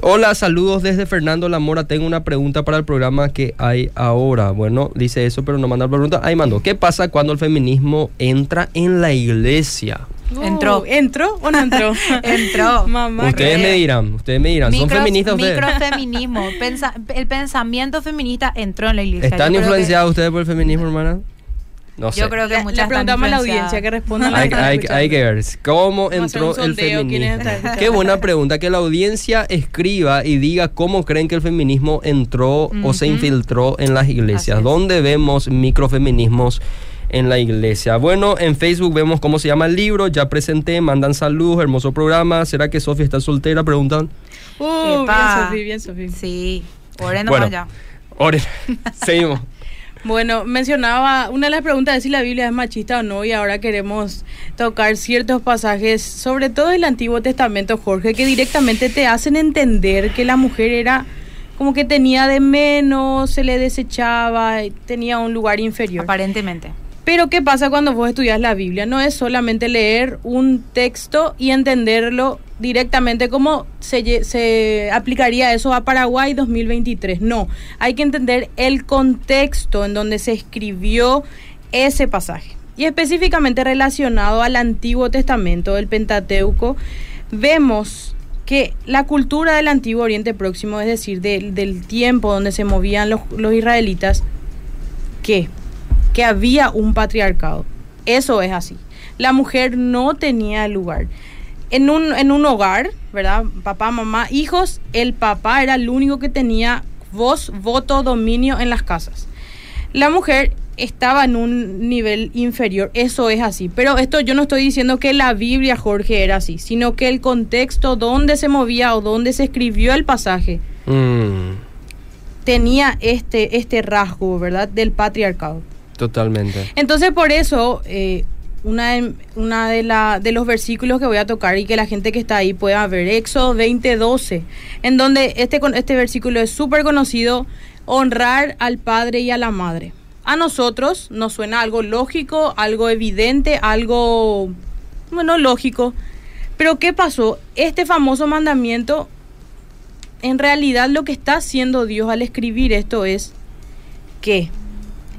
S1: Hola, saludos desde Fernando Lamora. Tengo una pregunta para el programa que hay ahora. Bueno, dice eso, pero no manda la pregunta. Ahí mando. ¿Qué pasa cuando el feminismo entra en la iglesia?
S3: Entró.
S2: Uh, ¿Entró o no entró? [LAUGHS]
S3: Entró.
S2: Mamá.
S1: ustedes me dirán, ustedes me dirán. ¿Son feministas ustedes?
S3: Microfeminismo. [LAUGHS] Pensa- el pensamiento feminista entró en la iglesia.
S1: ¿Están influenciados ustedes por el feminismo, hermana? No sé.
S3: Yo creo que
S2: Le,
S3: muchas
S2: le preguntamos a la audiencia que responda.
S1: hay, hay- hay que ver cómo entró el
S2: sondeo, ¿quiénes
S1: feminismo. Qué buena pregunta, que la audiencia escriba y diga cómo creen que el feminismo entró o se infiltró en las iglesias. ¿Dónde vemos microfeminismos en la iglesia? Bueno, en Facebook vemos cómo se llama el libro, ya presenté, mandan saludos, hermoso programa. ¿Será que Sofía está soltera? Preguntan.
S2: Uh,
S3: Epa.
S2: bien, Sofi, bien, Sofi.
S3: Sí. Oren
S1: Bueno.
S3: allá.
S1: Oren, [LAUGHS] seguimos.
S2: Bueno, mencionaba, una de las preguntas es si la Biblia es machista o no, y ahora queremos tocar ciertos pasajes, sobre todo del Antiguo Testamento, Jorge, que directamente te hacen entender que la mujer era como que tenía de menos, se le desechaba, tenía un lugar inferior.
S3: Aparentemente.
S2: Pero ¿qué pasa cuando vos estudias la Biblia? No es solamente leer un texto y entenderlo directamente como se, se aplicaría eso a Paraguay 2023. No, hay que entender el contexto en donde se escribió ese pasaje. Y específicamente relacionado al Antiguo Testamento, del Pentateuco, vemos que la cultura del Antiguo Oriente Próximo, es decir, del- tiempo donde se movían los, los israelitas, ¿qué? Que había un patriarcado. Eso es así. La mujer no tenía lugar. En un, en un hogar, ¿verdad? Papá, mamá, hijos, el papá era el único que tenía voz, voto, dominio en las casas. La mujer estaba en un nivel inferior, eso es así. Pero esto yo no estoy diciendo que la Biblia, Jorge, era así, sino que el contexto donde se movía o donde se escribió el pasaje
S1: Mm,
S2: tenía este, este rasgo, ¿verdad? Del patriarcado.
S1: Totalmente.
S2: Entonces, por eso, eh, una, de, una de, la, de los versículos que voy a tocar y que la gente que está ahí pueda ver, Éxodo 20:12, en donde este, este versículo es súper conocido, honrar al padre y a la madre. A nosotros nos suena algo lógico, algo evidente, algo, bueno, lógico. Pero ¿qué pasó? Este famoso mandamiento, en realidad lo que está haciendo Dios al escribir esto es que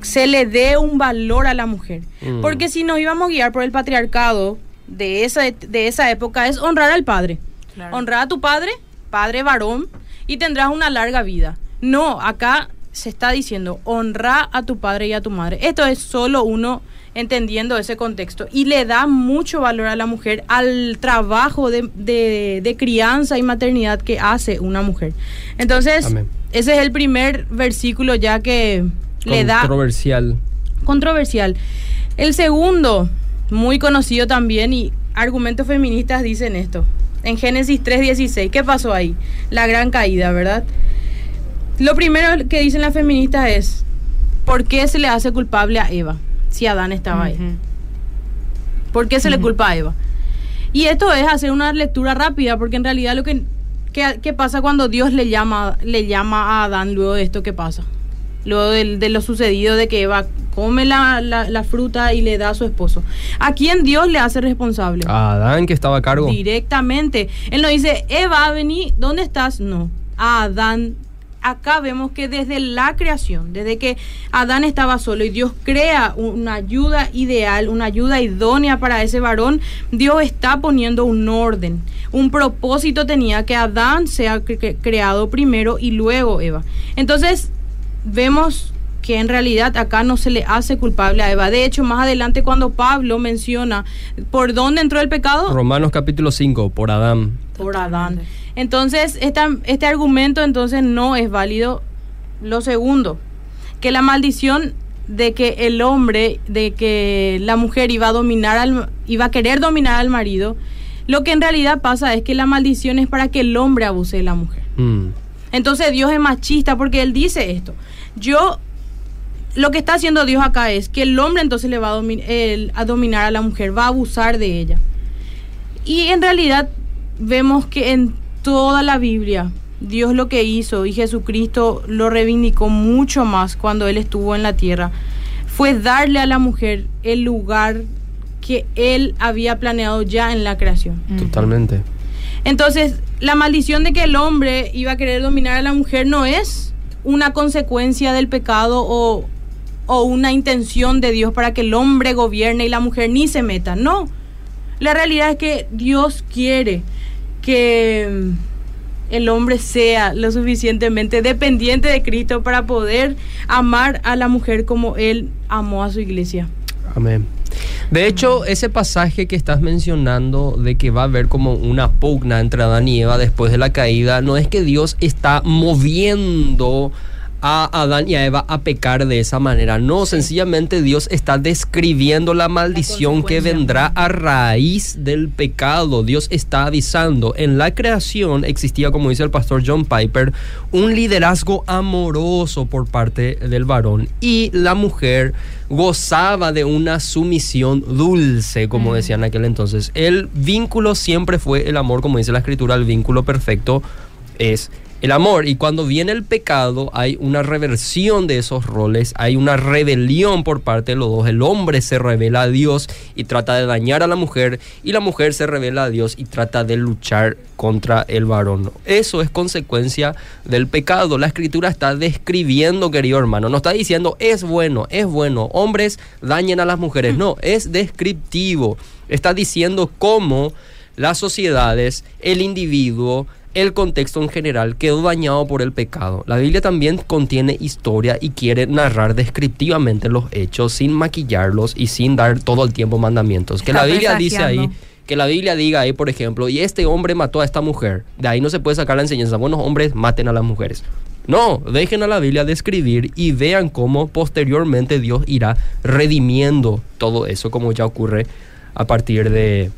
S2: se le dé un valor a la mujer.
S1: Mm.
S2: Porque si nos íbamos a guiar por el patriarcado de esa, de esa época es honrar al padre.
S3: Claro.
S2: Honrar a tu padre, padre varón, y tendrás una larga vida. No, acá se está diciendo honra a tu padre y a tu madre. Esto es solo uno entendiendo ese contexto y le da mucho valor a la mujer al trabajo de, de- de crianza y maternidad que hace una mujer. Entonces,
S1: Amén.
S2: ese es el primer versículo ya que le da
S1: Controversial.
S2: controversial. El segundo, muy conocido también y argumentos feministas dicen esto. En Génesis 3:16, ¿qué pasó ahí? La gran caída, ¿verdad? Lo primero que dicen las feministas es, ¿por qué se le hace culpable a Eva si Adán estaba ahí? ¿Por qué se le culpa a Eva? Y esto es hacer una lectura rápida, porque en realidad lo que, ¿qué, qué pasa cuando Dios le llama, le llama a Adán luego de esto? ¿Qué pasa? Luego del- de, lo sucedido de que Eva come la, la- la fruta y le da a su esposo. ¿A quién Dios le hace responsable?
S1: A Adán que estaba a cargo.
S2: Directamente. Él no dice, Eva, vení, ¿dónde estás? No. A Adán. Acá vemos que desde la creación, desde que Adán estaba solo y Dios crea una ayuda ideal, una ayuda idónea para ese varón, Dios está poniendo un orden, un propósito tenía que Adán sea cre- cre- creado primero y luego Eva. Entonces, vemos que en realidad acá no se le hace culpable a Eva. De hecho, más adelante cuando Pablo menciona por dónde entró el pecado,
S1: Romanos capítulo 5, por Adán.
S2: por Adán. Entonces, esta- este argumento entonces no es válido. Lo segundo, que la maldición de que el hombre, de que la mujer iba a dominar al, iba a querer dominar al marido, lo que en realidad pasa es que la maldición es para que el hombre abuse de la mujer.
S1: Mm.
S2: Entonces Dios es machista porque él dice esto. Yo lo que está haciendo Dios acá es que el hombre entonces le va a, domi- el- a dominar a la mujer, va a abusar de ella. Y en realidad vemos que en toda la Biblia Dios lo que hizo y Jesucristo lo reivindicó mucho más cuando Él estuvo en la tierra, fue darle a la mujer el lugar que Él había planeado ya en la creación.
S1: Totalmente.
S2: Entonces, la maldición de que el hombre iba a querer dominar a la mujer no es una consecuencia del pecado o, o una intención de Dios para que el hombre gobierne y la mujer ni se meta. No. La realidad es que Dios quiere que el hombre sea lo suficientemente dependiente de Cristo para poder amar a la mujer como Él amó a su iglesia.
S1: Amén. De hecho, ese pasaje que estás mencionando de que va a haber como una pugna entre Adán y Eva después de la caída, no es que Dios está moviendo a Adán y a Eva a pecar de esa manera. No, sencillamente Dios está describiendo la maldición que vendrá a raíz del pecado. Dios está avisando. En la creación existía, como dice el pastor John Piper, un liderazgo amoroso por parte del varón y la mujer gozaba de una sumisión dulce, como decían en aquel entonces. El vínculo siempre fue el amor, como dice la escritura, el vínculo perfecto es el amor. Y cuando viene el pecado, hay una reversión de esos roles, hay una rebelión por parte de los dos. El hombre se revela a Dios y trata de dañar a la mujer, y la mujer se revela a Dios y trata de luchar contra el varón. Eso es consecuencia del pecado. La escritura está describiendo, querido hermano, no está diciendo es bueno, es bueno, hombres dañen a las mujeres. No, es descriptivo. Está diciendo cómo las sociedades, el individuo, el contexto en general quedó dañado por el pecado. La Biblia también contiene historia y quiere narrar descriptivamente los hechos sin maquillarlos y sin dar todo el tiempo mandamientos. Que la Biblia dice ahí, que la Biblia diga ahí, por ejemplo, y este hombre mató a esta mujer. De ahí no se puede sacar la enseñanza, buenos hombres maten a las mujeres. No, dejen a la Biblia describir y vean cómo posteriormente Dios irá redimiendo todo eso, como ya ocurre a partir de,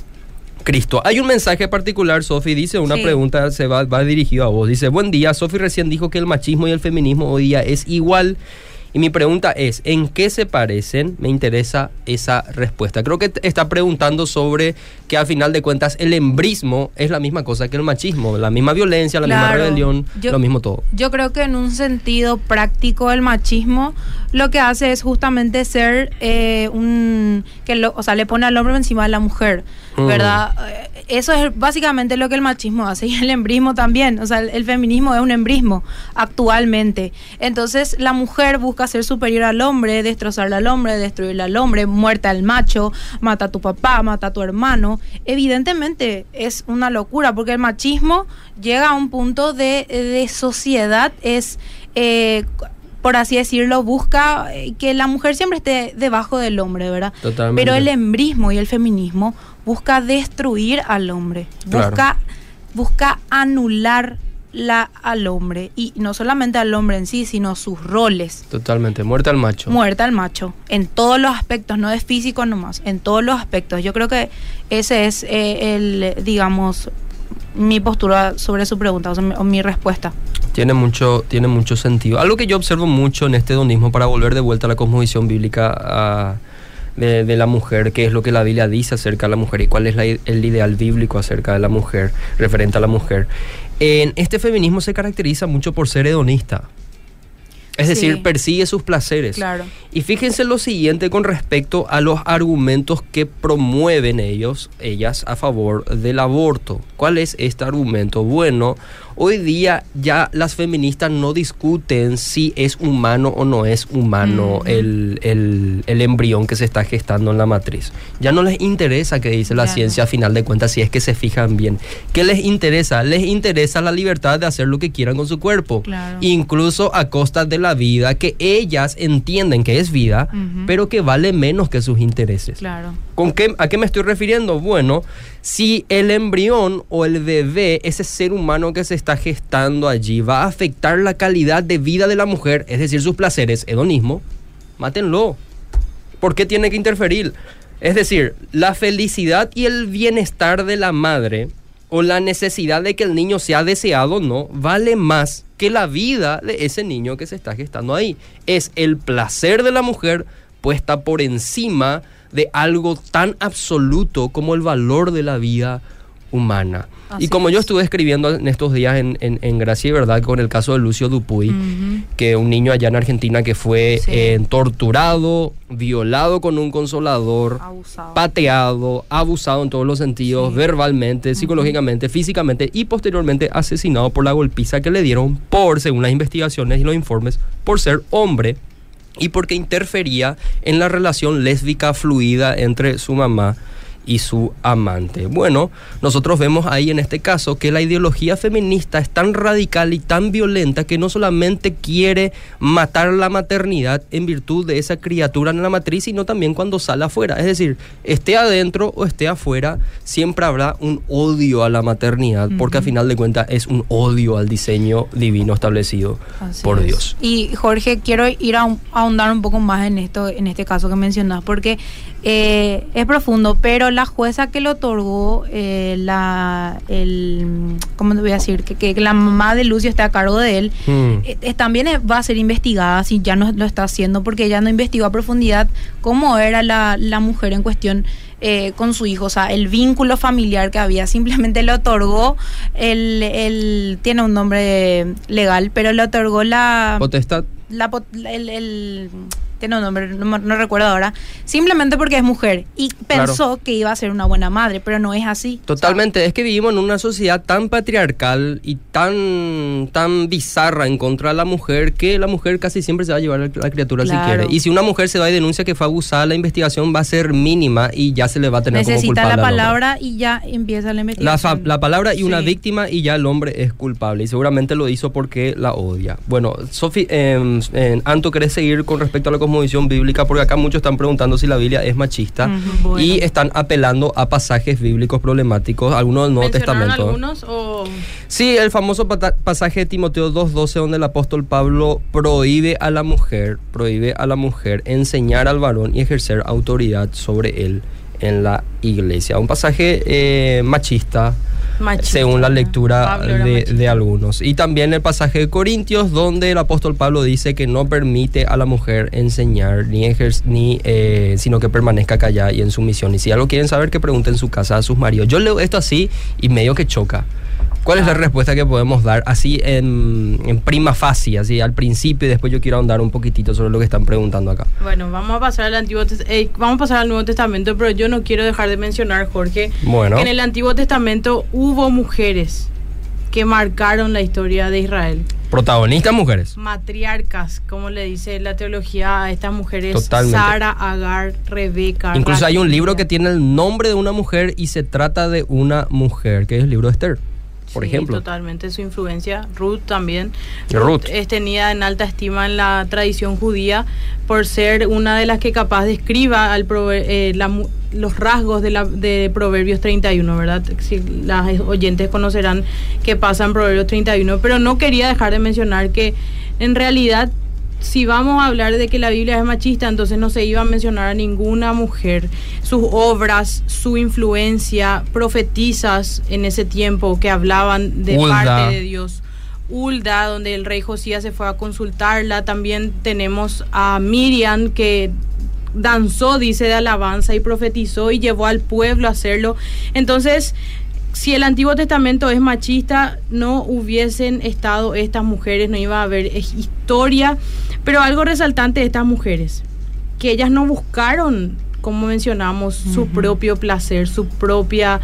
S1: Cristo. Hay un mensaje particular, Sofi, dice una pregunta, se va, va dirigido a vos. Dice, buen día, Sofi recién dijo que el machismo y el feminismo hoy día es igual. Y mi pregunta es, ¿en qué se parecen? Me interesa esa respuesta. Creo que está preguntando sobre que a final de cuentas el embrismo es la misma cosa que el machismo, la misma violencia, la misma rebelión, lo mismo todo.
S3: Yo creo que en un sentido práctico el machismo lo que hace es justamente ser eh, un... que lo, o sea, le pone al hombre encima de la mujer, mm. ¿verdad? Eh, eso es básicamente lo que el machismo hace y el embrismo también, o sea, el feminismo es un embrismo actualmente. Entonces la mujer busca ser superior al hombre, destrozarle al hombre, destruirle al hombre, muerte al macho, mata a tu papá, mata a tu hermano. Evidentemente es una locura porque el machismo llega a un punto de, sociedad, es... Eh, por así decirlo, busca eh, que la mujer siempre esté debajo del hombre, ¿verdad? Pero el embrismo y el feminismo busca destruir al hombre, busca, busca anular la al hombre y no solamente al hombre en sí, sino sus roles.
S1: Totalmente, muerta al macho.
S3: Muerta al macho, en todos los aspectos, no es físico nomás, en todos los aspectos. Yo creo que ese es eh, el, digamos, mi postura sobre su pregunta, o, mi, respuesta.
S1: Tiene mucho, tiene mucho sentido. Algo que yo observo mucho en este hedonismo para volver de vuelta a la cosmovisión bíblica de, de, la mujer, qué es lo que la Biblia dice acerca de la mujer y cuál es el ideal bíblico acerca de la mujer, referente a la mujer. En este feminismo se caracteriza mucho por ser hedonista. Es decir, persigue sus placeres.
S3: Claro.
S1: Y fíjense lo siguiente con respecto a los argumentos que promueven ellos, ellas, a favor del aborto. ¿Cuál es este argumento? Bueno, Hoy día ya las feministas no discuten si es humano o no es humano el, embrión que se está gestando en la matriz. Ya no les interesa qué dice la ciencia a final de cuentas si es que se fijan bien. ¿Qué les interesa? Les interesa la libertad de hacer lo que quieran con su cuerpo. Incluso a costa de la vida que ellas entienden que es vida, pero que vale menos que sus intereses.
S3: Claro.
S1: ¿Con qué, ¿A qué me estoy refiriendo? Bueno, si el embrión o el bebé, ese ser humano que se está gestando allí, va a afectar la calidad de vida de la mujer, es decir, sus placeres, hedonismo, mátenlo. ¿Por qué tiene que interferir? Es decir, la felicidad y el bienestar de la madre o la necesidad de que el niño sea deseado no vale más que la vida de ese niño que se está gestando ahí. Es el placer de la mujer puesta por encima de algo tan absoluto como el valor de la vida humana.
S3: Así
S1: y como yo
S3: es.
S1: estuve escribiendo en estos días en, en- en Gracia y Verdad con el caso de Lucio Dupuy, que un niño allá en Argentina que fue
S3: Sí.
S1: eh, torturado, violado con un consolador,
S3: Abusado.
S1: pateado, abusado en todos los sentidos,
S3: Sí.
S1: verbalmente, psicológicamente, físicamente y posteriormente asesinado por la golpiza que le dieron por, según las investigaciones y los informes, por ser hombre y porque interfería en la relación lésbica fluida entre su mamá y su amante. Bueno, nosotros vemos ahí en este caso que la ideología feminista es tan radical y tan violenta que no solamente quiere matar la maternidad en virtud de esa criatura en la matriz, sino también cuando sale afuera. Es decir, esté adentro o esté afuera, siempre habrá un odio a la maternidad, porque a final de cuentas es un odio al diseño divino establecido
S3: Así
S1: por
S3: es.
S1: Dios.
S3: Y Jorge, quiero ir a, a ahondar un poco más en esto, en este caso que mencionas, porque eh, es profundo, pero la jueza que le otorgó eh, la, el, ¿cómo te voy a decir? Que, que la mamá de Lucio está a cargo de él,
S1: Mm.
S3: eh, eh, también va a ser investigada, si ya no lo está haciendo, porque ella no investigó a profundidad cómo era la, la mujer en cuestión eh, con su hijo, o sea, el vínculo familiar que había, simplemente le otorgó el, el tiene un nombre legal, pero le otorgó la,
S1: Potestad.
S3: la el, el- un nombre, no, me- no recuerdo ahora, simplemente porque es mujer y
S1: Claro.
S3: pensó que iba a ser una buena madre, pero no es así.
S1: Totalmente, es que vivimos en una sociedad tan patriarcal y tan, tan bizarra en contra de la mujer que la mujer casi siempre se va a llevar a la criatura
S3: Claro.
S1: si quiere. Y si una mujer se va y denuncia que fue abusada, la investigación va a ser mínima y ya se le va a tener como
S3: Necesita
S1: culpable
S3: la
S1: al hombre.
S3: palabra y ya empieza la
S1: La,
S3: investigación.
S1: la palabra y una víctima y ya el hombre es culpable y seguramente lo hizo porque la odia. Bueno, Sofi, eh, eh, Anto, ¿querés seguir con respecto a la cosmovisión bíblica? Porque acá muchos están preguntando si la Biblia es machista
S3: bueno.
S1: y están apelando a pasajes bíblicos problemáticos, algunos del Nuevo
S2: ¿Mencionaron
S1: Testamento.
S2: algunos o...?
S1: Sí, el famoso pasaje de Timoteo 2.12 donde el apóstol Pablo prohíbe a la mujer, prohíbe a la mujer enseñar al varón y ejercer autoridad sobre él en la iglesia. Un pasaje eh, machista,
S2: Machista.
S1: según la lectura de, algunos. Y también el pasaje de Corintios donde el apóstol Pablo dice que no permite a la mujer enseñar ni ejer- ni eh, sino que permanezca callada y en sumisión. Y si algo quieren saber que pregunten en su casa a sus maridos. Yo leo esto así y medio que choca. ¿Cuál es la respuesta que podemos dar así en, en prima facie, así al principio y después yo quiero ahondar un poquitito sobre lo que están preguntando acá?
S2: Bueno, vamos a pasar al Antiguo eh, vamos a pasar al Nuevo Testamento, pero yo no quiero dejar de mencionar, Jorge,
S1: Bueno.
S2: que en el Antiguo Testamento hubo mujeres que marcaron la historia de Israel.
S1: Protagonistas mujeres.
S2: Matriarcas, como le dice la teología a estas mujeres,
S1: Totalmente.
S2: Sara, Agar, Rebeca.
S1: Incluso hay un libro que tiene el nombre de una mujer y se trata de una mujer, que es el libro de Esther, por
S2: Sí,
S1: ejemplo.
S2: Totalmente su influencia. Ruth también.
S1: Ruth.
S2: es tenida en alta estima en la tradición judía por ser una de las que capaz describa al eh, la los rasgos de, la, de Proverbios 31, ¿verdad? Si las oyentes conocerán qué pasa en Proverbios 31, pero no quería dejar de mencionar que en realidad si vamos a hablar de que la Biblia es machista, entonces no se iba a mencionar a ninguna mujer. Sus obras, su influencia, profetizas en ese tiempo que hablaban de parte de Dios. Hulda, donde el rey Josías se fue a consultarla. También tenemos a Miriam, que danzó, dice, de alabanza y profetizó y llevó al pueblo a hacerlo. Entonces, si el Antiguo Testamento es machista, no hubiesen estado estas mujeres, no iba a haber eh, historia. Pero algo resaltante de estas mujeres, que ellas no buscaron, como mencionamos, su propio placer, su propia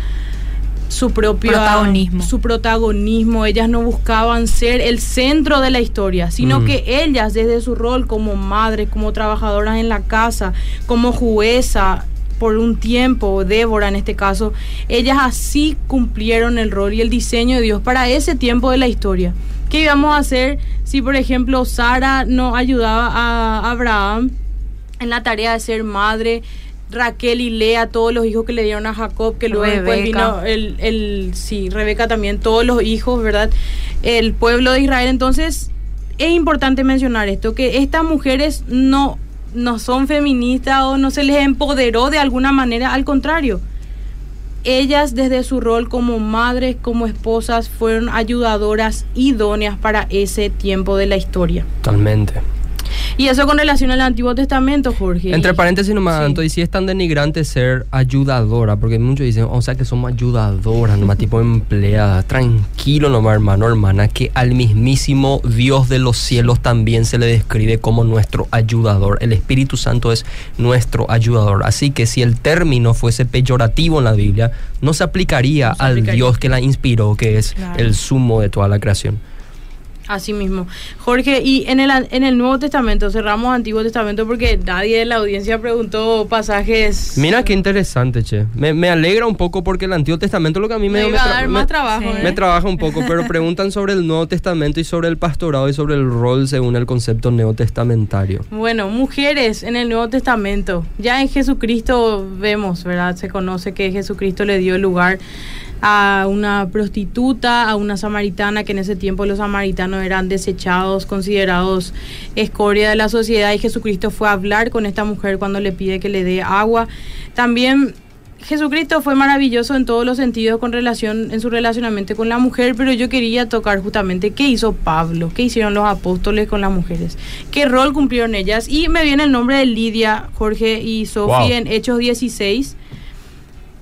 S2: su propio
S3: Protagonismo.
S2: su protagonismo, ellas no buscaban ser el centro de la historia, sino que ellas desde su rol como madres, como trabajadoras en la casa, como jueza por un tiempo, Débora en este caso, ellas así cumplieron el rol y el diseño de Dios para ese tiempo de la historia. ¿Qué íbamos a hacer si, por ejemplo, Sara no ayudaba a Abraham en la tarea de ser madre? Raquel y Lea, todos los hijos que le dieron a Jacob, que luego después vino el, el, sí, Rebeca también, todos los hijos, ¿verdad? El pueblo de Israel. Entonces, es importante mencionar esto, que estas mujeres no, no son feministas o no se les empoderó de alguna manera, al contrario. Ellas desde su rol como madres, como esposas, fueron ayudadoras idóneas para ese tiempo de la historia.
S1: Totalmente.
S2: Y eso con relación al Antiguo Testamento, Jorge.
S1: Entre paréntesis nomás,
S2: Sí.
S1: Anto, y si es tan denigrante ser ayudadora, porque muchos dicen, o sea que somos ayudadoras, nomás tipo empleadas. Tranquilo nomás, hermano, hermana, que al mismísimo Dios de los cielos también se le describe como nuestro ayudador. El Espíritu Santo es nuestro ayudador. Así que si el término fuese peyorativo en la Biblia, no se aplicaría
S2: No se
S1: al. Dios que la inspiró, que es
S3: Claro.
S1: el sumo de toda la creación.
S2: Así mismo. Jorge, y en el, en el Nuevo Testamento, cerramos Antiguo Testamento porque nadie de la audiencia preguntó pasajes.
S1: Mira qué interesante, che. Me, me alegra un poco porque el Antiguo Testamento lo que a mí me,
S2: Me
S1: me tra-
S2: dar
S1: me-
S2: más trabajo.
S3: Sí.
S2: ¿eh?
S1: me trabaja un poco, pero [LAUGHS] preguntan sobre el Nuevo Testamento y sobre el pastorado y sobre el rol según el concepto neotestamentario.
S2: Bueno, mujeres en el Nuevo Testamento. Ya en Jesucristo vemos, ¿verdad? Se conoce que Jesucristo le dio lugar a una prostituta, a una samaritana, que en ese tiempo los samaritanos eran desechados, considerados escoria de la sociedad, y Jesucristo fue a hablar con esta mujer cuando le pide que le dé agua. También Jesucristo fue maravilloso en todos los sentidos con relación en su relacionamiento con la mujer, pero yo quería tocar justamente qué hizo Pablo, qué hicieron los apóstoles con las mujeres, qué rol cumplieron ellas y me viene el nombre de Lidia, Jorge y Sofía
S1: Wow.
S2: en Hechos 16.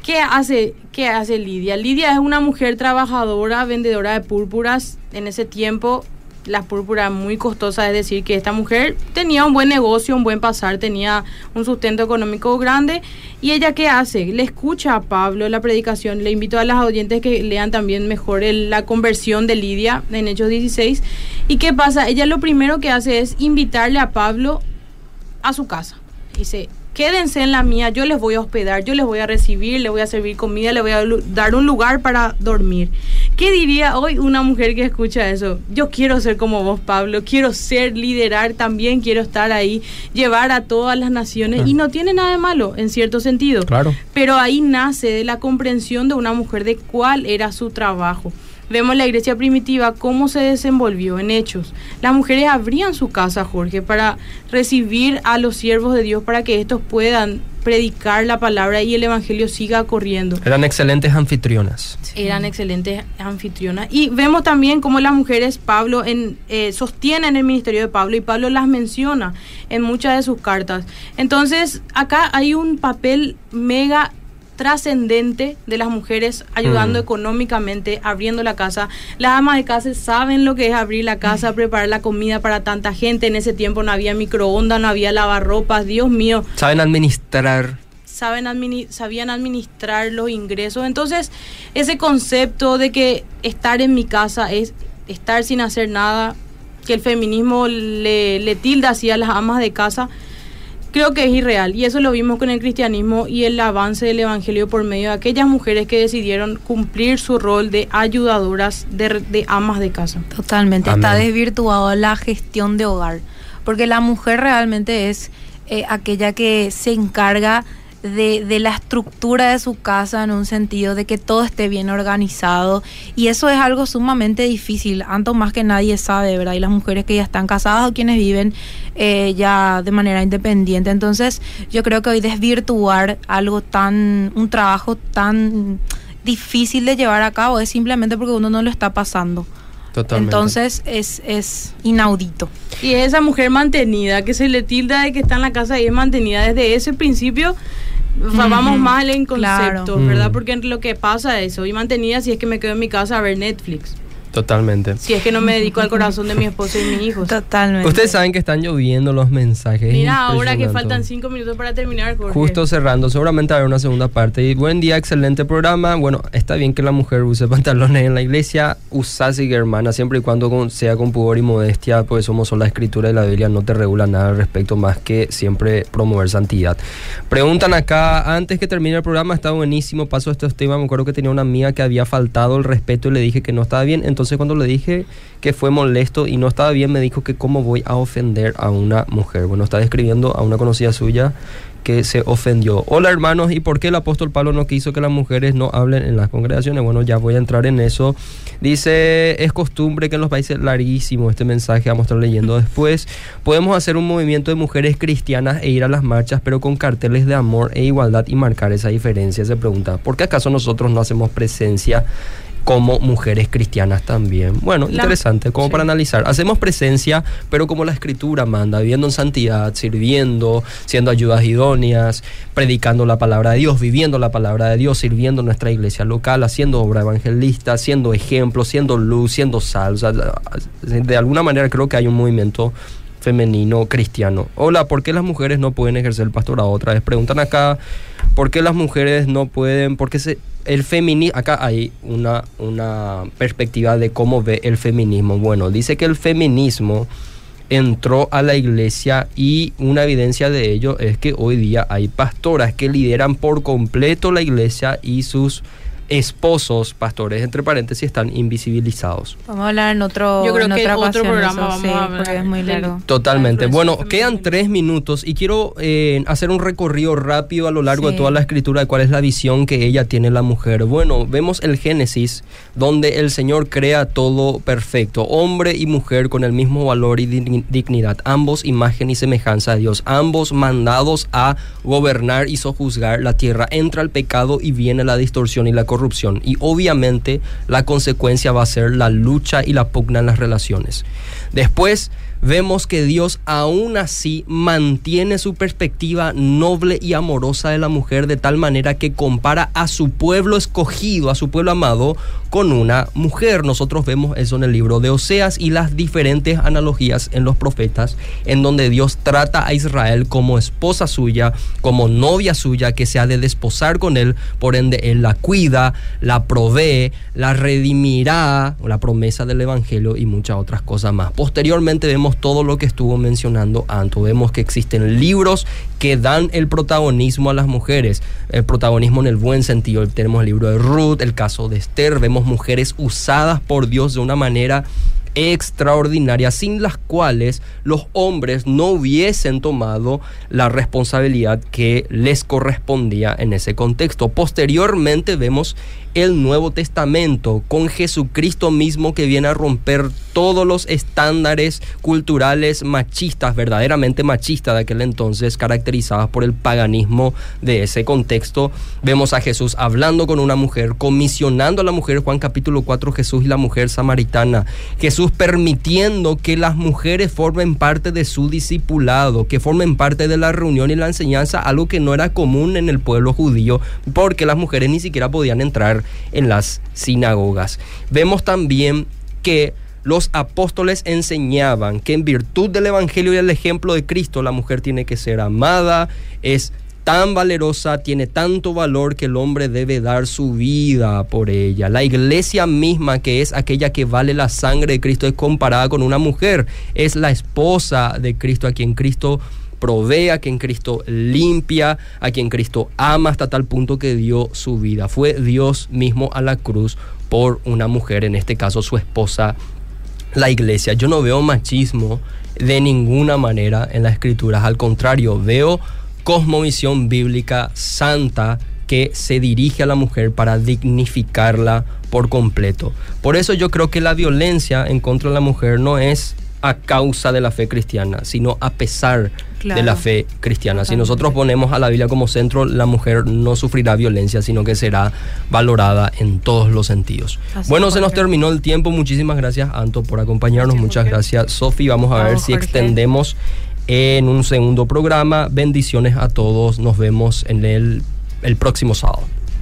S2: ¿Qué hace, ¿Qué hace Lidia? Lidia es una mujer trabajadora, vendedora de púrpuras. En ese tiempo las púrpuras muy costosas, es decir, que esta mujer tenía un buen negocio, un buen pasar, tenía un sustento económico grande. ¿Y ella qué hace? Le escucha a Pablo la predicación. Le invito a las oyentes que lean también mejor la conversión de Lidia en Hechos 16. ¿Y qué pasa? Ella lo primero que hace es invitarle a Pablo a su casa. Dice, quédense en la mía, yo les voy a hospedar, yo les voy a recibir, les voy a servir comida, les voy a dar un lugar para dormir. ¿Qué diría hoy una mujer que escucha eso? Yo quiero ser como vos, Pablo, quiero ser, liderar, también quiero estar ahí, llevar a todas las naciones. Y no tiene nada de malo, en cierto sentido.
S1: Claro.
S2: Pero ahí nace de la comprensión de una mujer de cuál era su trabajo. Vemos la iglesia primitiva cómo se desenvolvió en hechos. Las mujeres abrían su casa, Jorge, para recibir a los siervos de Dios, para que estos puedan predicar la palabra y el evangelio siga corriendo.
S1: Eran excelentes anfitrionas.
S2: Eran excelentes anfitrionas. Y vemos también cómo las mujeres, Pablo, en, eh, sostienen el ministerio de Pablo y Pablo las menciona en muchas de sus cartas. Entonces, acá hay un papel mega trascendente de las mujeres ayudando
S1: Mm.
S2: económicamente, abriendo la casa. Las amas de casa saben lo que es abrir la casa, preparar la comida para tanta gente. En ese tiempo no había microondas, no había lavarropas. Dios mío,
S1: Saben administrar.
S2: saben admini- sabían administrar los ingresos. Entonces, ese concepto de que estar en mi casa es estar sin hacer nada, que el feminismo le, le tilda así a las amas de casa, creo que es irreal. Y eso lo vimos con el cristianismo y el avance del evangelio por medio de aquellas mujeres que decidieron cumplir su rol de ayudadoras, de, de amas de casa.
S3: Totalmente, está desvirtuado la gestión de hogar, porque la mujer realmente es eh, aquella que se encarga de, de la estructura de su casa en un sentido de que todo esté bien organizado y eso es algo sumamente difícil, tanto más que nadie sabe, ¿verdad? Y las mujeres que ya están casadas o quienes viven eh, ya de manera independiente. Entonces yo creo que hoy desvirtuar algo tan, un trabajo tan difícil de llevar a cabo es simplemente porque uno no lo está pasando.
S1: Totalmente.
S3: Entonces es, es inaudito.
S2: Y es esa mujer mantenida, que se le tilda de que está en la casa y es mantenida desde ese principio. O sea, vamos mal en
S3: claro.
S2: concepto, ¿verdad?
S1: Mm.
S2: Porque lo que pasa es, soy mantenida si es que me quedo en mi casa a ver Netflix.
S1: Totalmente.
S2: Si es que no me dedico al corazón de mi esposo y mis hijos.
S3: Totalmente.
S1: Ustedes saben que están lloviendo los mensajes.
S2: Mira, ahora que faltan cinco minutos para terminar, Jorge.
S1: Justo cerrando, seguramente habrá una segunda parte. Y buen día, excelente programa. Bueno, está bien que la mujer use [LAUGHS] pantalones en la iglesia, usa sigue hermana, siempre y cuando con- sea con pudor y modestia, pues somos la escritura de la Biblia, no te regula nada al respecto más que siempre promover santidad. Preguntan acá, antes que termine el programa, está buenísimo, paso a estos temas, me acuerdo que tenía una amiga que había faltado el respeto y le dije que no estaba bien, entonces cuando le dije que fue molesto y no estaba bien, me dijo que cómo voy a ofender a una mujer. Bueno, está describiendo a una conocida suya que se ofendió. Hola hermanos, ¿y por qué el apóstol Pablo no quiso que las mujeres no hablen en las congregaciones? Bueno, ya voy a entrar en eso. Dice, es costumbre que en los países larguísimo este mensaje, vamos a estar leyendo [LAUGHS] después. Podemos hacer un movimiento de mujeres cristianas e ir a las marchas, pero con carteles de amor e igualdad y marcar esa diferencia. Se pregunta, ¿por qué acaso nosotros no hacemos presencia? Como mujeres cristianas también. Bueno,
S2: La-
S1: interesante, como
S2: sí.
S1: para analizar. Hacemos presencia, pero como la escritura manda, viviendo en santidad, sirviendo, siendo ayudas idóneas, predicando la palabra de Dios, viviendo la palabra de Dios, sirviendo en nuestra iglesia local, haciendo obra evangelista, siendo ejemplo, siendo luz, siendo sal. O sea, de alguna manera creo que hay un movimiento femenino cristiano. Hola, ¿por qué las mujeres no pueden ejercer el pastorado? Otra vez preguntan acá, ¿por qué las mujeres no pueden? Porque se, el feminismo, acá hay una, una perspectiva de cómo ve el feminismo. Bueno, dice que el feminismo entró a la iglesia y una evidencia de ello es que hoy día hay pastoras que lideran por completo la iglesia y sus esposos, pastores, entre paréntesis, están invisibilizados.
S3: Vamos a hablar en otro
S2: Yo creo
S3: en
S2: que
S3: otra
S2: otro
S3: ocasión
S2: programa
S3: eso,
S2: vamos
S3: sí,
S2: a hablar
S3: porque es muy largo.
S1: Totalmente. Bueno, quedan tres minutos y quiero eh, hacer un recorrido rápido a lo largo de toda la escritura de cuál es la visión que ella tiene la mujer. Bueno, vemos el Génesis donde el Señor crea todo perfecto, hombre y mujer con el mismo valor y digni- dignidad, ambos imagen y semejanza de Dios, ambos mandados a gobernar y sojuzgar la tierra. Entra el pecado y viene la distorsión y la corrupción. Y obviamente la consecuencia va a ser la lucha y la pugna en las relaciones. Después vemos que Dios aún así mantiene su perspectiva noble y amorosa de la mujer de tal manera que compara a su pueblo escogido, a su pueblo amado, con una mujer. Nosotros vemos eso en el libro de Oseas y las diferentes analogías en los profetas, en donde Dios trata a Israel como esposa suya, como novia suya, que se ha de desposar con él, por ende él la cuida, la provee, la redimirá, la promesa del Evangelio y muchas otras cosas más. Posteriormente vemos todo lo que estuvo mencionando Anto. Vemos que existen libros que dan el protagonismo a las mujeres, el protagonismo en el buen sentido. Tenemos el libro de Ruth, el caso de Esther, vemos mujeres usadas por Dios de una manera extraordinaria, sin las cuales los hombres no hubiesen tomado la responsabilidad que les correspondía en ese contexto. Posteriormente vemos el Nuevo Testamento con Jesucristo mismo que viene a romper todos los estándares culturales machistas, verdaderamente machistas de aquel entonces, caracterizadas por el paganismo de ese contexto. Vemos a Jesús hablando con una mujer, comisionando a la mujer, Juan capítulo 4, Jesús y la mujer samaritana. Jesús permitiendo que las mujeres formen parte de su discipulado, que formen parte de la reunión y la enseñanza, algo que no era común en el pueblo judío, porque las mujeres ni siquiera podían entrar en las sinagogas. Vemos también que los apóstoles enseñaban que en virtud del Evangelio y el ejemplo de Cristo la mujer tiene que ser amada, es tan valerosa, tiene tanto valor que el hombre debe dar su vida por ella. La iglesia misma, que es aquella que vale la sangre de Cristo, es comparada con una mujer. Es la esposa de Cristo, a quien Cristo provee, a quien Cristo limpia, a quien Cristo ama hasta tal punto que dio su vida. Fue Dios mismo a la cruz por una mujer, en este caso su esposa la iglesia. Yo no veo machismo de ninguna manera en las escrituras, al contrario, veo cosmovisión bíblica santa que se dirige a la mujer para dignificarla por completo. Por eso yo creo que la violencia en contra de la mujer no es a causa de la fe cristiana, sino a pesar
S3: Claro.
S1: de la fe cristiana. Si nosotros ponemos a la Biblia como centro, la mujer no sufrirá violencia, sino que será valorada en todos los sentidos.
S3: Así
S1: bueno, se nos terminó el tiempo. Muchísimas gracias, Anto, por acompañarnos.
S2: Gracias,
S1: Muchas
S2: Jorge.
S1: gracias, Sofi. Vamos a ver si
S3: Jorge.
S1: extendemos en un segundo programa. Bendiciones a todos. Nos vemos en el, el próximo sábado.